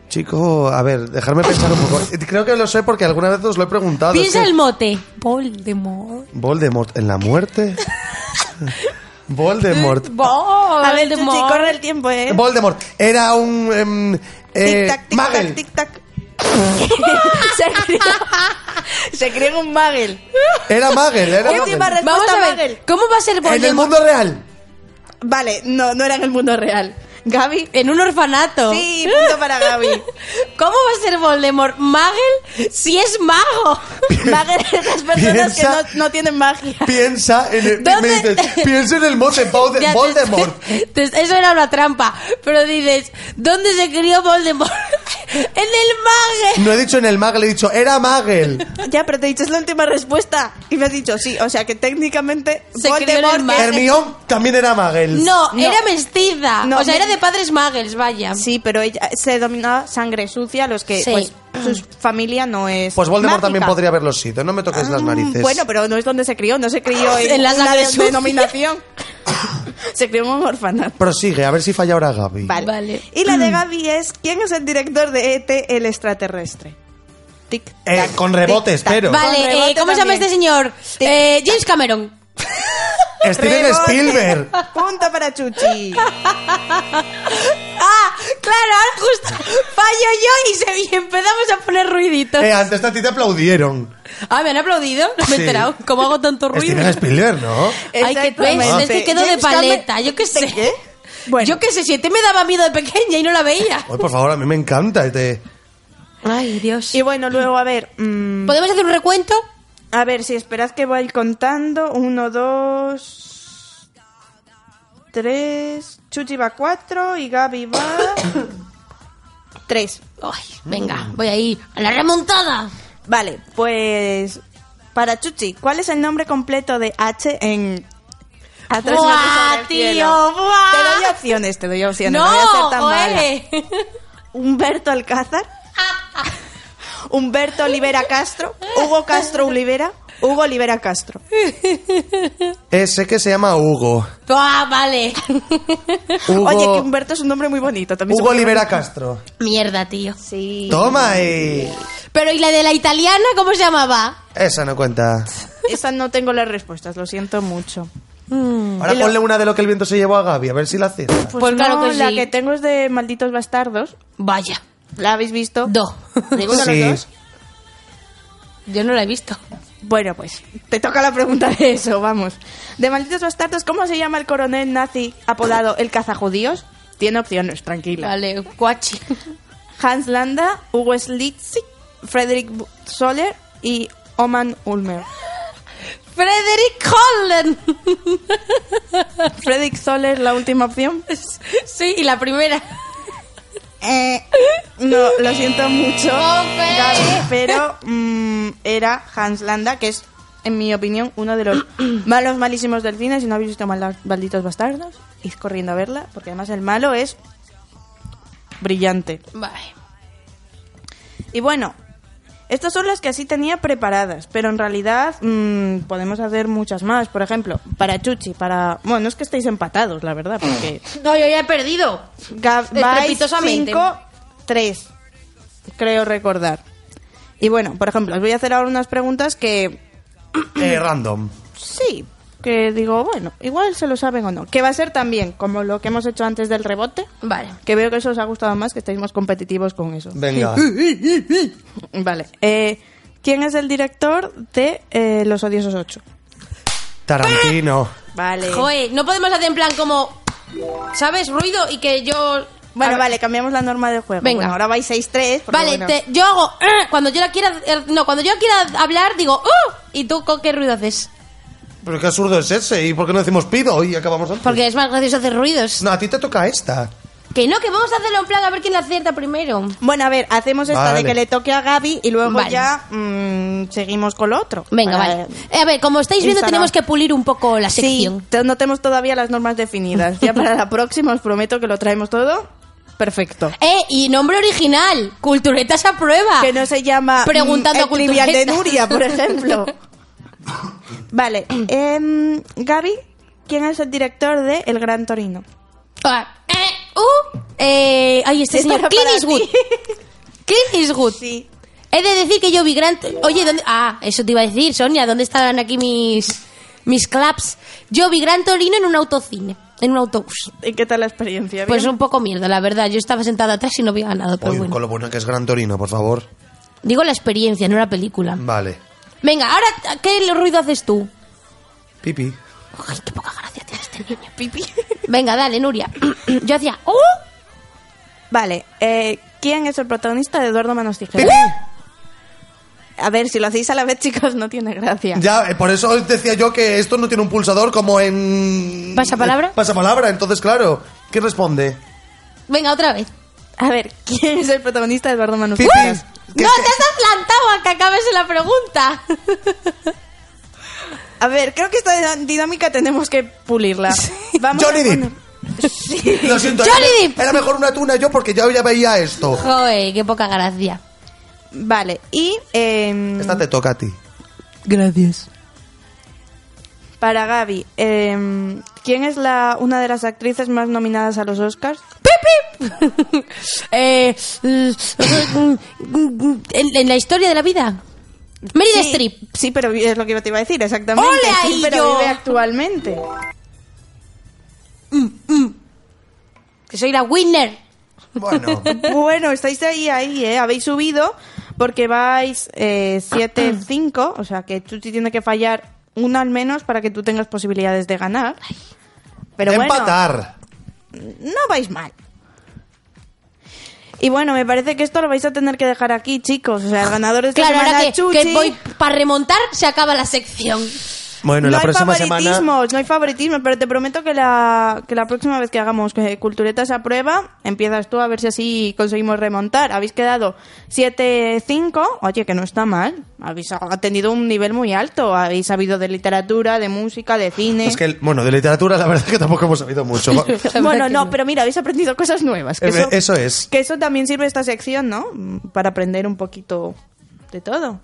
[SPEAKER 1] Chico, a ver, dejarme pensar un poco. Creo que lo sé porque alguna vez os lo he preguntado.
[SPEAKER 3] Piensa
[SPEAKER 1] Es que-
[SPEAKER 3] el mote. Voldemort.
[SPEAKER 1] Voldemort, ¿en la muerte? Voldemort.
[SPEAKER 2] A ver, Chuchi,
[SPEAKER 3] Voldemort.
[SPEAKER 2] corre el tiempo, ¿eh?
[SPEAKER 1] Voldemort. Era un... em, eh,
[SPEAKER 2] Tic-tac, tic-tac,
[SPEAKER 1] Magel.
[SPEAKER 2] tic-tac. se, crió, se crió en un Magel.
[SPEAKER 1] Era Magel, era
[SPEAKER 2] Última
[SPEAKER 1] Magel.
[SPEAKER 2] respuesta,
[SPEAKER 3] Vamos a ver,
[SPEAKER 2] Magel.
[SPEAKER 3] ¿cómo va a ser
[SPEAKER 1] En el mundo real.
[SPEAKER 2] Vale, no, no era en el mundo real. Gaby.
[SPEAKER 3] En un orfanato.
[SPEAKER 2] Sí, punto para Gaby.
[SPEAKER 3] ¿Cómo va a ser Voldemort Magel si es mago?
[SPEAKER 2] Magel es las personas
[SPEAKER 1] Piensa-
[SPEAKER 2] que no, no tienen magia.
[SPEAKER 1] Piensa en el...
[SPEAKER 3] ¿Dónde?
[SPEAKER 1] Me dices, piensa en el mote Volde-
[SPEAKER 3] Ya te-
[SPEAKER 1] Voldemort.
[SPEAKER 3] te- eso era una trampa. Pero dices, ¿dónde se crió Voldemort? en el Magel.
[SPEAKER 1] No he dicho en el Magel, he dicho, era Magel.
[SPEAKER 2] Ya, pero te he dicho, es la última respuesta. Y me has dicho, sí, o sea que técnicamente
[SPEAKER 3] Se crió en el
[SPEAKER 2] Voldemort
[SPEAKER 1] Hermión también era Magel.
[SPEAKER 3] No,
[SPEAKER 2] No.
[SPEAKER 3] era mestiza.
[SPEAKER 2] No,
[SPEAKER 3] o sea, era de padres Magels, vaya.
[SPEAKER 2] Sí, pero ella se dominaba sangre sucia, los que
[SPEAKER 3] Sí.
[SPEAKER 2] pues su familia no es
[SPEAKER 1] Pues Voldemort
[SPEAKER 2] mágica.
[SPEAKER 1] también podría haberlo sido. No me toques las
[SPEAKER 2] Mm,
[SPEAKER 1] narices.
[SPEAKER 2] Bueno, pero no es donde se crió, no se crió en,
[SPEAKER 3] En la
[SPEAKER 2] una
[SPEAKER 3] sangre
[SPEAKER 2] de-
[SPEAKER 3] sucia.
[SPEAKER 2] denominación. se crió en un orfanato.
[SPEAKER 1] Prosigue, a ver si falla ahora Gaby.
[SPEAKER 2] Vale.
[SPEAKER 3] Vale.
[SPEAKER 2] Y la de Gaby es ¿quién es el director de ET el extraterrestre? Tic,
[SPEAKER 1] Eh, con rebote, espero.
[SPEAKER 3] Vale,
[SPEAKER 2] Con
[SPEAKER 3] eh, ¿cómo se llama
[SPEAKER 2] también.
[SPEAKER 3] este señor? Eh, James Cameron.
[SPEAKER 1] Steven
[SPEAKER 2] Rebote.
[SPEAKER 1] Spielberg.
[SPEAKER 2] Punto para Chuchi.
[SPEAKER 3] Ah, claro, justo fallo yo y, se, y empezamos a poner ruiditos.
[SPEAKER 1] Eh, antes a ti te aplaudieron.
[SPEAKER 3] Ah, ¿me han aplaudido? No me he
[SPEAKER 1] Sí.
[SPEAKER 3] enterado. ¿Cómo hago tanto ruido?
[SPEAKER 1] Steven Spielberg, ¿no?
[SPEAKER 3] Ay, que ves,
[SPEAKER 2] Exactamente.
[SPEAKER 3] es que quedo de
[SPEAKER 2] James Cameron-
[SPEAKER 3] paleta, yo qué sé.
[SPEAKER 2] ¿De qué? Bueno,
[SPEAKER 3] Yo qué sé, si este me daba miedo de pequeña y no la veía.
[SPEAKER 1] Ay, por favor, a mí me encanta este...
[SPEAKER 3] Ay, Dios.
[SPEAKER 2] y bueno, luego, a ver... mm,
[SPEAKER 3] ¿Podemos hacer un recuento?
[SPEAKER 2] A ver, si esperad que voy contando. Uno, dos... Tres... Chuchi va cuatro y Gaby va... tres.
[SPEAKER 3] Ay, venga, voy a ir a la remontada.
[SPEAKER 2] Vale, pues... Para Chuchi, ¿cuál es el nombre completo de H en... A tres
[SPEAKER 3] ¡Buah, tío! ¡Buah!
[SPEAKER 2] Te doy opciones, te doy opciones.
[SPEAKER 3] No,
[SPEAKER 2] No, voy a ser tan mala. Humberto Alcázar, Humberto Olivera Castro, Hugo Castro Olivera, Hugo Olivera Castro.
[SPEAKER 1] Ese que se llama Hugo.
[SPEAKER 3] Ah, vale.
[SPEAKER 1] Hugo,
[SPEAKER 2] Oye, que Humberto es un nombre muy bonito. También
[SPEAKER 1] Hugo Olivera Castro.
[SPEAKER 3] Mierda, tío.
[SPEAKER 2] Sí.
[SPEAKER 1] Toma y...
[SPEAKER 3] Pero ¿y la de la italiana cómo se llamaba?
[SPEAKER 1] Esa no cuenta.
[SPEAKER 2] Esa no tengo las respuestas, lo siento mucho.
[SPEAKER 1] Ahora
[SPEAKER 2] Y lo-
[SPEAKER 1] ponle una de lo que el viento se llevó a Gaby, a ver si la acierta.
[SPEAKER 2] Pues,
[SPEAKER 3] claro
[SPEAKER 2] no,
[SPEAKER 3] que
[SPEAKER 2] la
[SPEAKER 3] sí.
[SPEAKER 2] que tengo es de Malditos Bastardos.
[SPEAKER 3] Vaya.
[SPEAKER 2] ¿La habéis visto?
[SPEAKER 3] Do.
[SPEAKER 2] ¿Ninguno de
[SPEAKER 1] Sí.
[SPEAKER 2] los dos?
[SPEAKER 3] Yo no la he visto.
[SPEAKER 2] Bueno, pues te toca la pregunta de eso, vamos. De Malditos Bastardos, ¿cómo se llama el coronel nazi apodado el cazajudíos? Tiene opciones, tranquila.
[SPEAKER 3] Vale, Cuachi.
[SPEAKER 2] Hans Landa, Hugo Schlitzig, Frederick Soler y Oman Ulmer.
[SPEAKER 3] Frederick Holden.
[SPEAKER 2] Frederick Soler, la última opción.
[SPEAKER 3] Sí, y la primera.
[SPEAKER 2] Eh, no, lo siento mucho. Gaby, pero mm, era Hans Landa, que es, en mi opinión, uno de los malos malísimos del cine. Si no habéis visto Mal- Malditos Bastardos, id corriendo a verla, porque además el malo es brillante.
[SPEAKER 3] Vale.
[SPEAKER 2] Y bueno, estas son las que así tenía preparadas, pero en realidad mm, podemos hacer muchas más. Por ejemplo, para Chuchi, para... Bueno, no es que estéis empatados, la verdad, porque...
[SPEAKER 3] No, yo ya he perdido.
[SPEAKER 2] Vais
[SPEAKER 3] Estrepitosamente.
[SPEAKER 2] 5, 3, creo recordar. Y bueno, por ejemplo, os voy a hacer ahora unas preguntas que
[SPEAKER 1] Eh, random.
[SPEAKER 2] sí, que digo, bueno, igual se lo saben o no. Que va a ser también como lo que hemos hecho antes del rebote,
[SPEAKER 3] Vale.
[SPEAKER 2] que veo que eso os ha gustado más, que estáis más competitivos con eso.
[SPEAKER 1] Venga.
[SPEAKER 2] Vale. Eh, ¿Quién es el director de eh, Los Odiosos 8?
[SPEAKER 1] Tarantino.
[SPEAKER 2] Vale.
[SPEAKER 3] Joder, no podemos hacer en plan como. ¿Sabes? Ruido y que yo.
[SPEAKER 2] Bueno, vale, cambiamos la norma del juego.
[SPEAKER 3] Venga.
[SPEAKER 2] Bueno, ahora vais 6-3. porque,
[SPEAKER 3] Vale,
[SPEAKER 2] bueno,
[SPEAKER 3] te- yo hago. "Ah", Cuando yo la quiera. eh, No, cuando yo quiera hablar, digo. "Uh", ¿Y tú con qué ruido haces?
[SPEAKER 1] Pero qué absurdo es ese. ¿Y por qué no decimos pido y acabamos antes?
[SPEAKER 3] Porque es más gracioso hacer ruidos.
[SPEAKER 1] No, a ti te toca esta.
[SPEAKER 3] Que no, que vamos a hacerlo en plan a ver quién la acierta primero.
[SPEAKER 2] Bueno, a ver, hacemos esta
[SPEAKER 1] Vale.
[SPEAKER 2] de que le toque a Gaby y luego
[SPEAKER 3] Vale.
[SPEAKER 2] ya mm, seguimos con lo otro.
[SPEAKER 3] Venga,
[SPEAKER 2] Para-
[SPEAKER 3] vale. Eh, a ver, como estáis viendo,
[SPEAKER 2] Instagram.
[SPEAKER 3] tenemos que pulir un poco la
[SPEAKER 2] Sí,
[SPEAKER 3] sección.
[SPEAKER 2] te- no tenemos todavía las normas definidas. Ya para la próxima os prometo que lo traemos todo perfecto.
[SPEAKER 3] Eh, y nombre original. Culturetas a prueba.
[SPEAKER 2] Que no se llama mm,
[SPEAKER 3] Preguntando
[SPEAKER 2] el
[SPEAKER 3] a
[SPEAKER 2] trivial de. Nuria, por ejemplo. Vale, em, Gaby, ¿quién es el director de El Gran Torino?
[SPEAKER 3] Ah, eh, uh, eh, ay, este señor. Clint. Eastwood. Clint Eastwood.
[SPEAKER 2] Sí.
[SPEAKER 3] He de decir que yo vi Gran... Oye, ¿dónde... Ah, eso te iba a decir, Sonia. ¿Dónde están aquí mis... mis claps? Yo vi Gran Torino en un autocine. En un autobús.
[SPEAKER 2] ¿Y qué tal la experiencia?
[SPEAKER 3] Pues
[SPEAKER 2] ¿Bien?
[SPEAKER 3] un poco mierda, la verdad. Yo estaba sentada atrás y no había ganado, pero
[SPEAKER 1] Oye,
[SPEAKER 3] bueno.
[SPEAKER 1] con lo bueno que es Gran Torino, por favor.
[SPEAKER 3] Digo la experiencia, no la película.
[SPEAKER 1] Vale.
[SPEAKER 3] Venga, ahora, ¿qué ruido haces tú?
[SPEAKER 1] Pipi.
[SPEAKER 3] Ay, qué poca gracia tiene este niño.
[SPEAKER 2] Pipi.
[SPEAKER 3] Venga, dale, Nuria. Yo hacía... ¡Oh!
[SPEAKER 2] Vale, eh, ¿quién es el protagonista de Eduardo Manos Tijeras?
[SPEAKER 1] Pipi.
[SPEAKER 2] A ver, si lo hacéis a la vez, chicos, no tiene gracia.
[SPEAKER 1] Ya, eh, por eso decía yo que esto no tiene un pulsador como en...
[SPEAKER 3] ¿Pasapalabra?
[SPEAKER 1] Eh, Pasapalabra, entonces claro. ¿Quién responde?
[SPEAKER 3] Venga, otra vez.
[SPEAKER 2] A ver, ¿quién es el protagonista de Eduardo Manos. Tijeras?
[SPEAKER 1] ¿Qué
[SPEAKER 3] no,
[SPEAKER 1] es que-
[SPEAKER 3] te has adelantado a que acabes la pregunta.
[SPEAKER 2] A ver, creo que esta dinámica tenemos que pulirla. Vamos
[SPEAKER 1] Johnny
[SPEAKER 2] a
[SPEAKER 1] Depp.
[SPEAKER 2] Sí.
[SPEAKER 1] Lo siento,
[SPEAKER 3] Johnny
[SPEAKER 1] era,
[SPEAKER 3] Depp.
[SPEAKER 1] era mejor una tuna yo porque yo ya veía esto.
[SPEAKER 3] Joder, qué poca gracia.
[SPEAKER 2] Vale, y em,
[SPEAKER 1] Esta te toca a ti.
[SPEAKER 2] Para Gaby, em, ¿quién es la una de las actrices más nominadas a los Oscars?
[SPEAKER 3] eh, en, en la historia de la vida. Meryl
[SPEAKER 2] Sí,
[SPEAKER 3] Streep.
[SPEAKER 2] Sí, pero es lo que yo te iba a decir, exactamente.
[SPEAKER 3] ¡Ole
[SPEAKER 2] Sí, pero
[SPEAKER 3] yo!
[SPEAKER 2] vive actualmente.
[SPEAKER 3] Que soy la winner.
[SPEAKER 1] Bueno,
[SPEAKER 2] Bueno, estáis ahí, ahí, ¿eh? Habéis subido porque vais 7-5, o sea que tú sí tienes que fallar una al menos para que tú tengas posibilidades de ganar. Pero bueno,
[SPEAKER 1] empatar.
[SPEAKER 2] no vais mal. Y bueno, me parece que esto lo vais a tener que dejar aquí, chicos. O sea, el ganador de esta
[SPEAKER 3] Claro,
[SPEAKER 2] semana
[SPEAKER 3] ahora que,
[SPEAKER 2] Chuchi.
[SPEAKER 3] que voy para remontar, se acaba la sección.
[SPEAKER 1] Bueno,
[SPEAKER 2] no
[SPEAKER 1] la
[SPEAKER 2] hay
[SPEAKER 1] próxima semana...
[SPEAKER 2] favoritismos, no hay favoritismos, pero te prometo que la, que la próxima vez que hagamos que Culturetas a prueba, empiezas tú a ver si así conseguimos remontar. Habéis quedado 7-5, oye, que no está mal. Habéis tenido un nivel muy alto. Habéis sabido de literatura, de música, de cine.
[SPEAKER 1] Es que, bueno, de literatura la verdad es que tampoco hemos sabido mucho.
[SPEAKER 2] Bueno, no, pero mira, habéis aprendido cosas nuevas. Que
[SPEAKER 1] Eh,
[SPEAKER 2] eso,
[SPEAKER 1] eso es.
[SPEAKER 2] Que eso también sirve esta sección, ¿no? Para aprender un poquito de todo.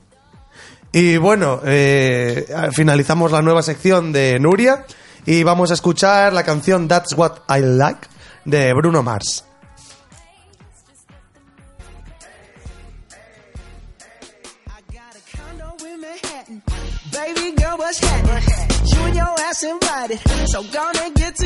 [SPEAKER 1] Y bueno, eh, finalizamos la nueva sección de Nuria y vamos a escuchar la canción That's What I Like de Bruno Mars.
[SPEAKER 8] your ass so gonna get to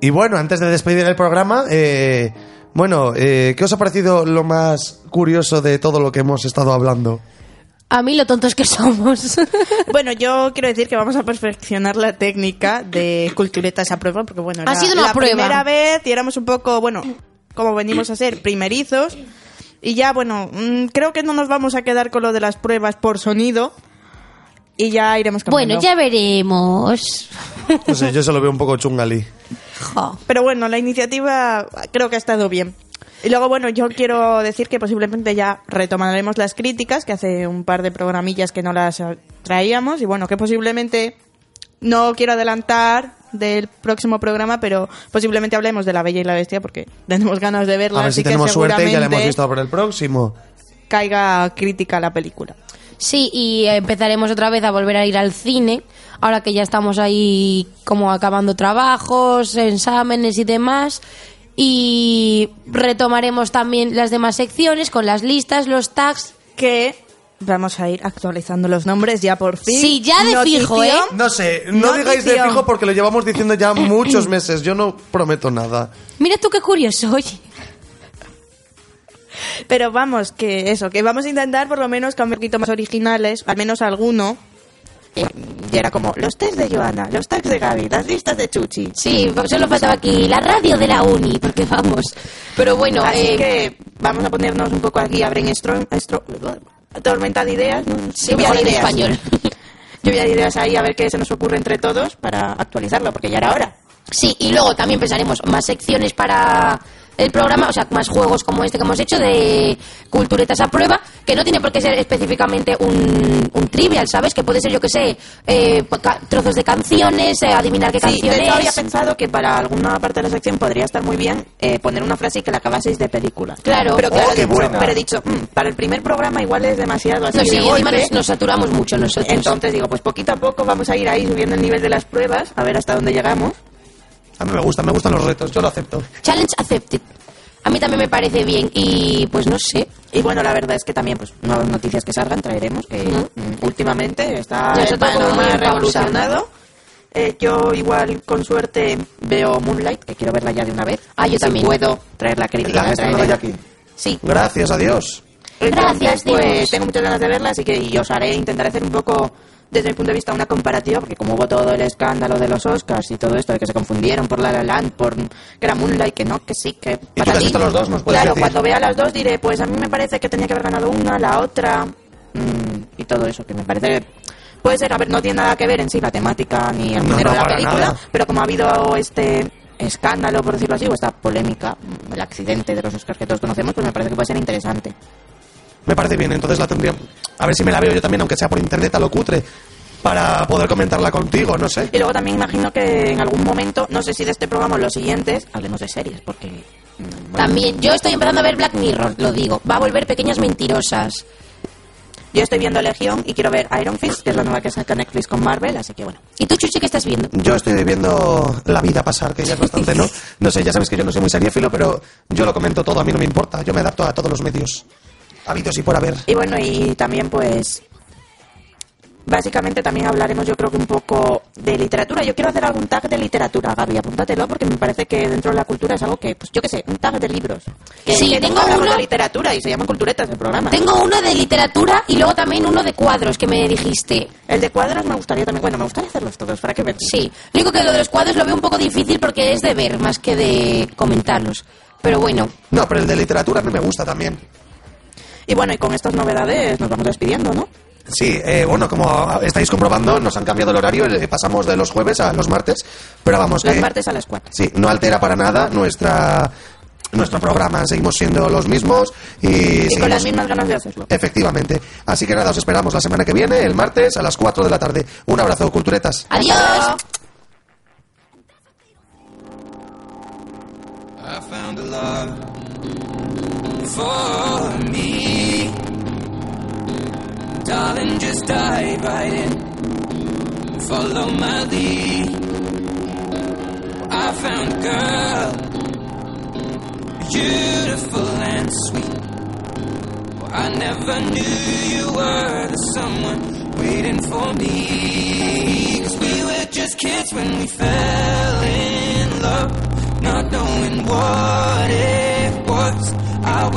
[SPEAKER 1] Y bueno, antes de despedir el programa, eh, bueno, eh, ¿qué os ha parecido lo más curioso de todo lo que hemos estado hablando?
[SPEAKER 3] A mí lo tontos que somos.
[SPEAKER 2] Bueno, yo quiero decir que vamos a perfeccionar la técnica de culturetas a prueba, porque bueno,
[SPEAKER 3] Ha
[SPEAKER 2] era
[SPEAKER 3] sido una
[SPEAKER 2] la
[SPEAKER 3] prueba.
[SPEAKER 2] primera vez y éramos un poco, bueno, como venimos a ser primerizos. Y ya, bueno, mm, creo que no nos vamos a quedar con lo de las pruebas por sonido. Y ya iremos cambiando.
[SPEAKER 3] bueno, ya veremos.
[SPEAKER 1] No sé, yo se lo veo un poco chungali.
[SPEAKER 3] Jo.
[SPEAKER 2] Pero bueno, la iniciativa creo que ha estado bien. Y luego, bueno, yo quiero decir que posiblemente ya retomaremos las críticas, que hace un par de programillas que no las traíamos, y bueno, que posiblemente no quiero adelantar del próximo programa, pero posiblemente hablemos de La Bella y la Bestia, porque tenemos ganas de verla,
[SPEAKER 1] A ver
[SPEAKER 2] así
[SPEAKER 1] si
[SPEAKER 2] que
[SPEAKER 1] tenemos suerte y ya la hemos visto para el próximo.
[SPEAKER 2] caiga crítica a la película.
[SPEAKER 3] Sí, y empezaremos otra vez a volver a ir al cine, ahora que ya estamos ahí como acabando trabajos, exámenes y demás. Y retomaremos también las demás secciones con las listas, los tags.
[SPEAKER 2] Que vamos a ir actualizando los nombres ya por fin.
[SPEAKER 3] Sí, ya de fijo, ¿eh?
[SPEAKER 1] No sé, no digáis de
[SPEAKER 2] Notición.
[SPEAKER 1] fijo porque lo llevamos diciendo ya muchos meses. Yo no prometo nada.
[SPEAKER 3] Mira tú qué curioso, oye.
[SPEAKER 2] Pero vamos, que eso, que vamos a intentar por lo menos cambiar un poquito más originales, al menos alguno. Eh, Y era como los test de Joana, los tags de Gaby, las listas de Chuchi.
[SPEAKER 3] Sí, solo faltaba aquí la radio de la uni, porque vamos. Pero bueno,
[SPEAKER 2] Así
[SPEAKER 3] eh,
[SPEAKER 2] que vamos a ponernos un poco aquí a brainstorm, tormenta de ideas, ¿no?
[SPEAKER 3] sí,
[SPEAKER 2] lluvia de ideas.
[SPEAKER 3] español.
[SPEAKER 2] Lluvia de ideas ahí a ver qué se nos ocurre entre todos para actualizarlo, porque ya era hora.
[SPEAKER 3] Sí, y luego también pensaremos más secciones para el programa, o sea, más juegos como este que hemos hecho de culturetas a prueba, que no tiene por qué ser específicamente un, un trivial, ¿sabes? Que puede ser, yo que sé, eh, ca- trozos de canciones, eh, adivinar qué
[SPEAKER 2] Sí, de
[SPEAKER 3] canciones.
[SPEAKER 2] hecho había pensado que para alguna parte de la sección podría estar muy bien eh, poner una frase y que la acabaseis de película.
[SPEAKER 3] Claro.
[SPEAKER 2] pero claro,
[SPEAKER 3] Oh, qué
[SPEAKER 2] dicho- pero he dicho, mm, para el primer programa igual es demasiado así
[SPEAKER 3] No,
[SPEAKER 2] de
[SPEAKER 3] sí, encima
[SPEAKER 2] golpe.
[SPEAKER 3] nos, nos saturamos mucho nosotros.
[SPEAKER 2] Entonces digo, pues poquito a poco vamos a ir ahí subiendo el nivel de las pruebas, a ver hasta dónde llegamos.
[SPEAKER 1] A mí me gusta, me gustan los retos, yo lo acepto.
[SPEAKER 3] Challenge accepted. A mí también me parece bien y pues no sé.
[SPEAKER 2] Y bueno, la verdad es que también, pues, nuevas noticias que salgan traeremos. Que mm, últimamente está
[SPEAKER 3] Ya
[SPEAKER 2] el panorama revolucionado. Eh, yo igual, con suerte, veo Moonlight, que quiero verla ya de una vez.
[SPEAKER 3] Ah, yo
[SPEAKER 2] Si
[SPEAKER 3] también.
[SPEAKER 2] puedo traer la crítica.
[SPEAKER 1] La
[SPEAKER 2] la
[SPEAKER 1] estrenada
[SPEAKER 2] traeré.
[SPEAKER 1] ya aquí.
[SPEAKER 2] Sí.
[SPEAKER 1] Gracias a Dios.
[SPEAKER 2] Entonces,
[SPEAKER 3] Gracias,
[SPEAKER 2] pues
[SPEAKER 3] Dios.
[SPEAKER 2] tengo muchas ganas de verla, así que y os haré, intentaré hacer un poco, desde mi punto de vista, una comparativa, porque como hubo todo el escándalo de los Oscars y todo esto, de que se confundieron por La La Land, por que era Moonlight, que no, que sí, que...
[SPEAKER 1] tú has visto los dos, nos puedes
[SPEAKER 2] Claro,
[SPEAKER 1] decir.
[SPEAKER 2] cuando vea las dos diré, pues a mí me parece que tenía que haber ganado una, la otra, mm, y todo eso, que me parece... Puede ser, a ver, no tiene nada que ver en sí la temática ni el género
[SPEAKER 1] no,
[SPEAKER 2] de la película,
[SPEAKER 1] nada.
[SPEAKER 2] pero como ha habido este escándalo, por decirlo así, o esta polémica, el accidente de los Oscars que todos conocemos, pues me parece que puede ser interesante.
[SPEAKER 1] Me parece bien, entonces la tendría. A ver si me la veo yo también, aunque sea por internet a lo cutre, para poder comentarla contigo, no sé.
[SPEAKER 2] Y luego también imagino que en algún momento, no sé si de este programa o los siguientes, hablemos de series, porque... mm, bueno,
[SPEAKER 3] También, yo estoy empezando a ver Black Mirror, lo digo. Va a volver Pequeñas Mentirosas.
[SPEAKER 2] Yo estoy viendo Legión y quiero ver Iron Fist, que es la nueva que saca Netflix con Marvel, así que bueno.
[SPEAKER 3] ¿Y tú, Chuchi, qué estás viendo?
[SPEAKER 1] Yo estoy viendo la vida pasar, que ya es bastante, ¿no? No sé, ya sabes que yo no soy muy seriéfilo, pero yo lo comento todo, a mí no me importa. Yo me adapto a todos los medios habidos y por haber.
[SPEAKER 2] Y bueno, y también pues... Básicamente también hablaremos yo creo que un poco de literatura. Yo quiero hacer algún tag de literatura, Gaby, apúntatelo porque me parece que dentro de la cultura es algo que, pues yo qué sé, un tag de libros. Que,
[SPEAKER 3] Sí,
[SPEAKER 2] que
[SPEAKER 3] tengo uno-
[SPEAKER 2] de literatura y se llaman culturetas el programa.
[SPEAKER 3] Tengo uno de literatura y luego también uno de cuadros que me dijiste.
[SPEAKER 2] El de cuadros me gustaría también, bueno, me gustaría hacerlos todos, para que me...
[SPEAKER 3] Sí, lo único que lo de los cuadros lo veo un poco difícil porque es de ver más que de comentarlos. Pero bueno,
[SPEAKER 1] No, pero el de literatura a mí me gusta también.
[SPEAKER 2] Y bueno, y con estas novedades nos vamos despidiendo, ¿no?
[SPEAKER 1] Sí, eh, bueno, como estáis comprobando, nos han cambiado el horario, eh, pasamos de los jueves a los martes, pero vamos,
[SPEAKER 2] Los martes a las 4.
[SPEAKER 1] Sí, no altera para nada nuestra nuestro programa, seguimos siendo los mismos y,
[SPEAKER 2] Y con las mismas ganas de hacerlo.
[SPEAKER 1] Efectivamente. Así que nada, os esperamos la semana que viene, el martes a las 4 de la tarde. Un abrazo, culturetas.
[SPEAKER 3] adiós.
[SPEAKER 9] I found a love for me. Darling, just dive right in. Follow my lead. I found a girl, beautiful and sweet. I never knew you were the someone waiting for me. Cause we were just kids when we fell in love, not knowing what it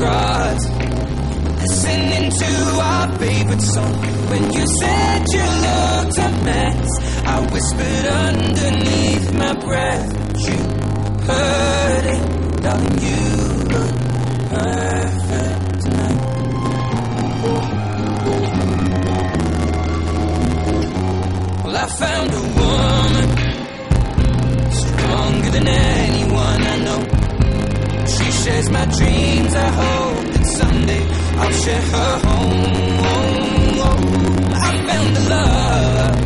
[SPEAKER 9] Grass, listening to our favorite song. When you said you looked a mess, I whispered underneath my breath. You heard it, darling. You look perfect tonight. Well, I found a woman stronger than I shares my dreams. I hope that someday I'll share her home. I found a love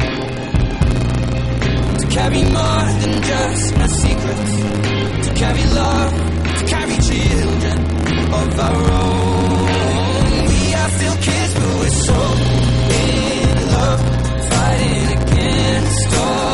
[SPEAKER 9] to carry more than just my secrets. To carry love, to carry children of our own. We are still kids, but we're so in love, fighting against all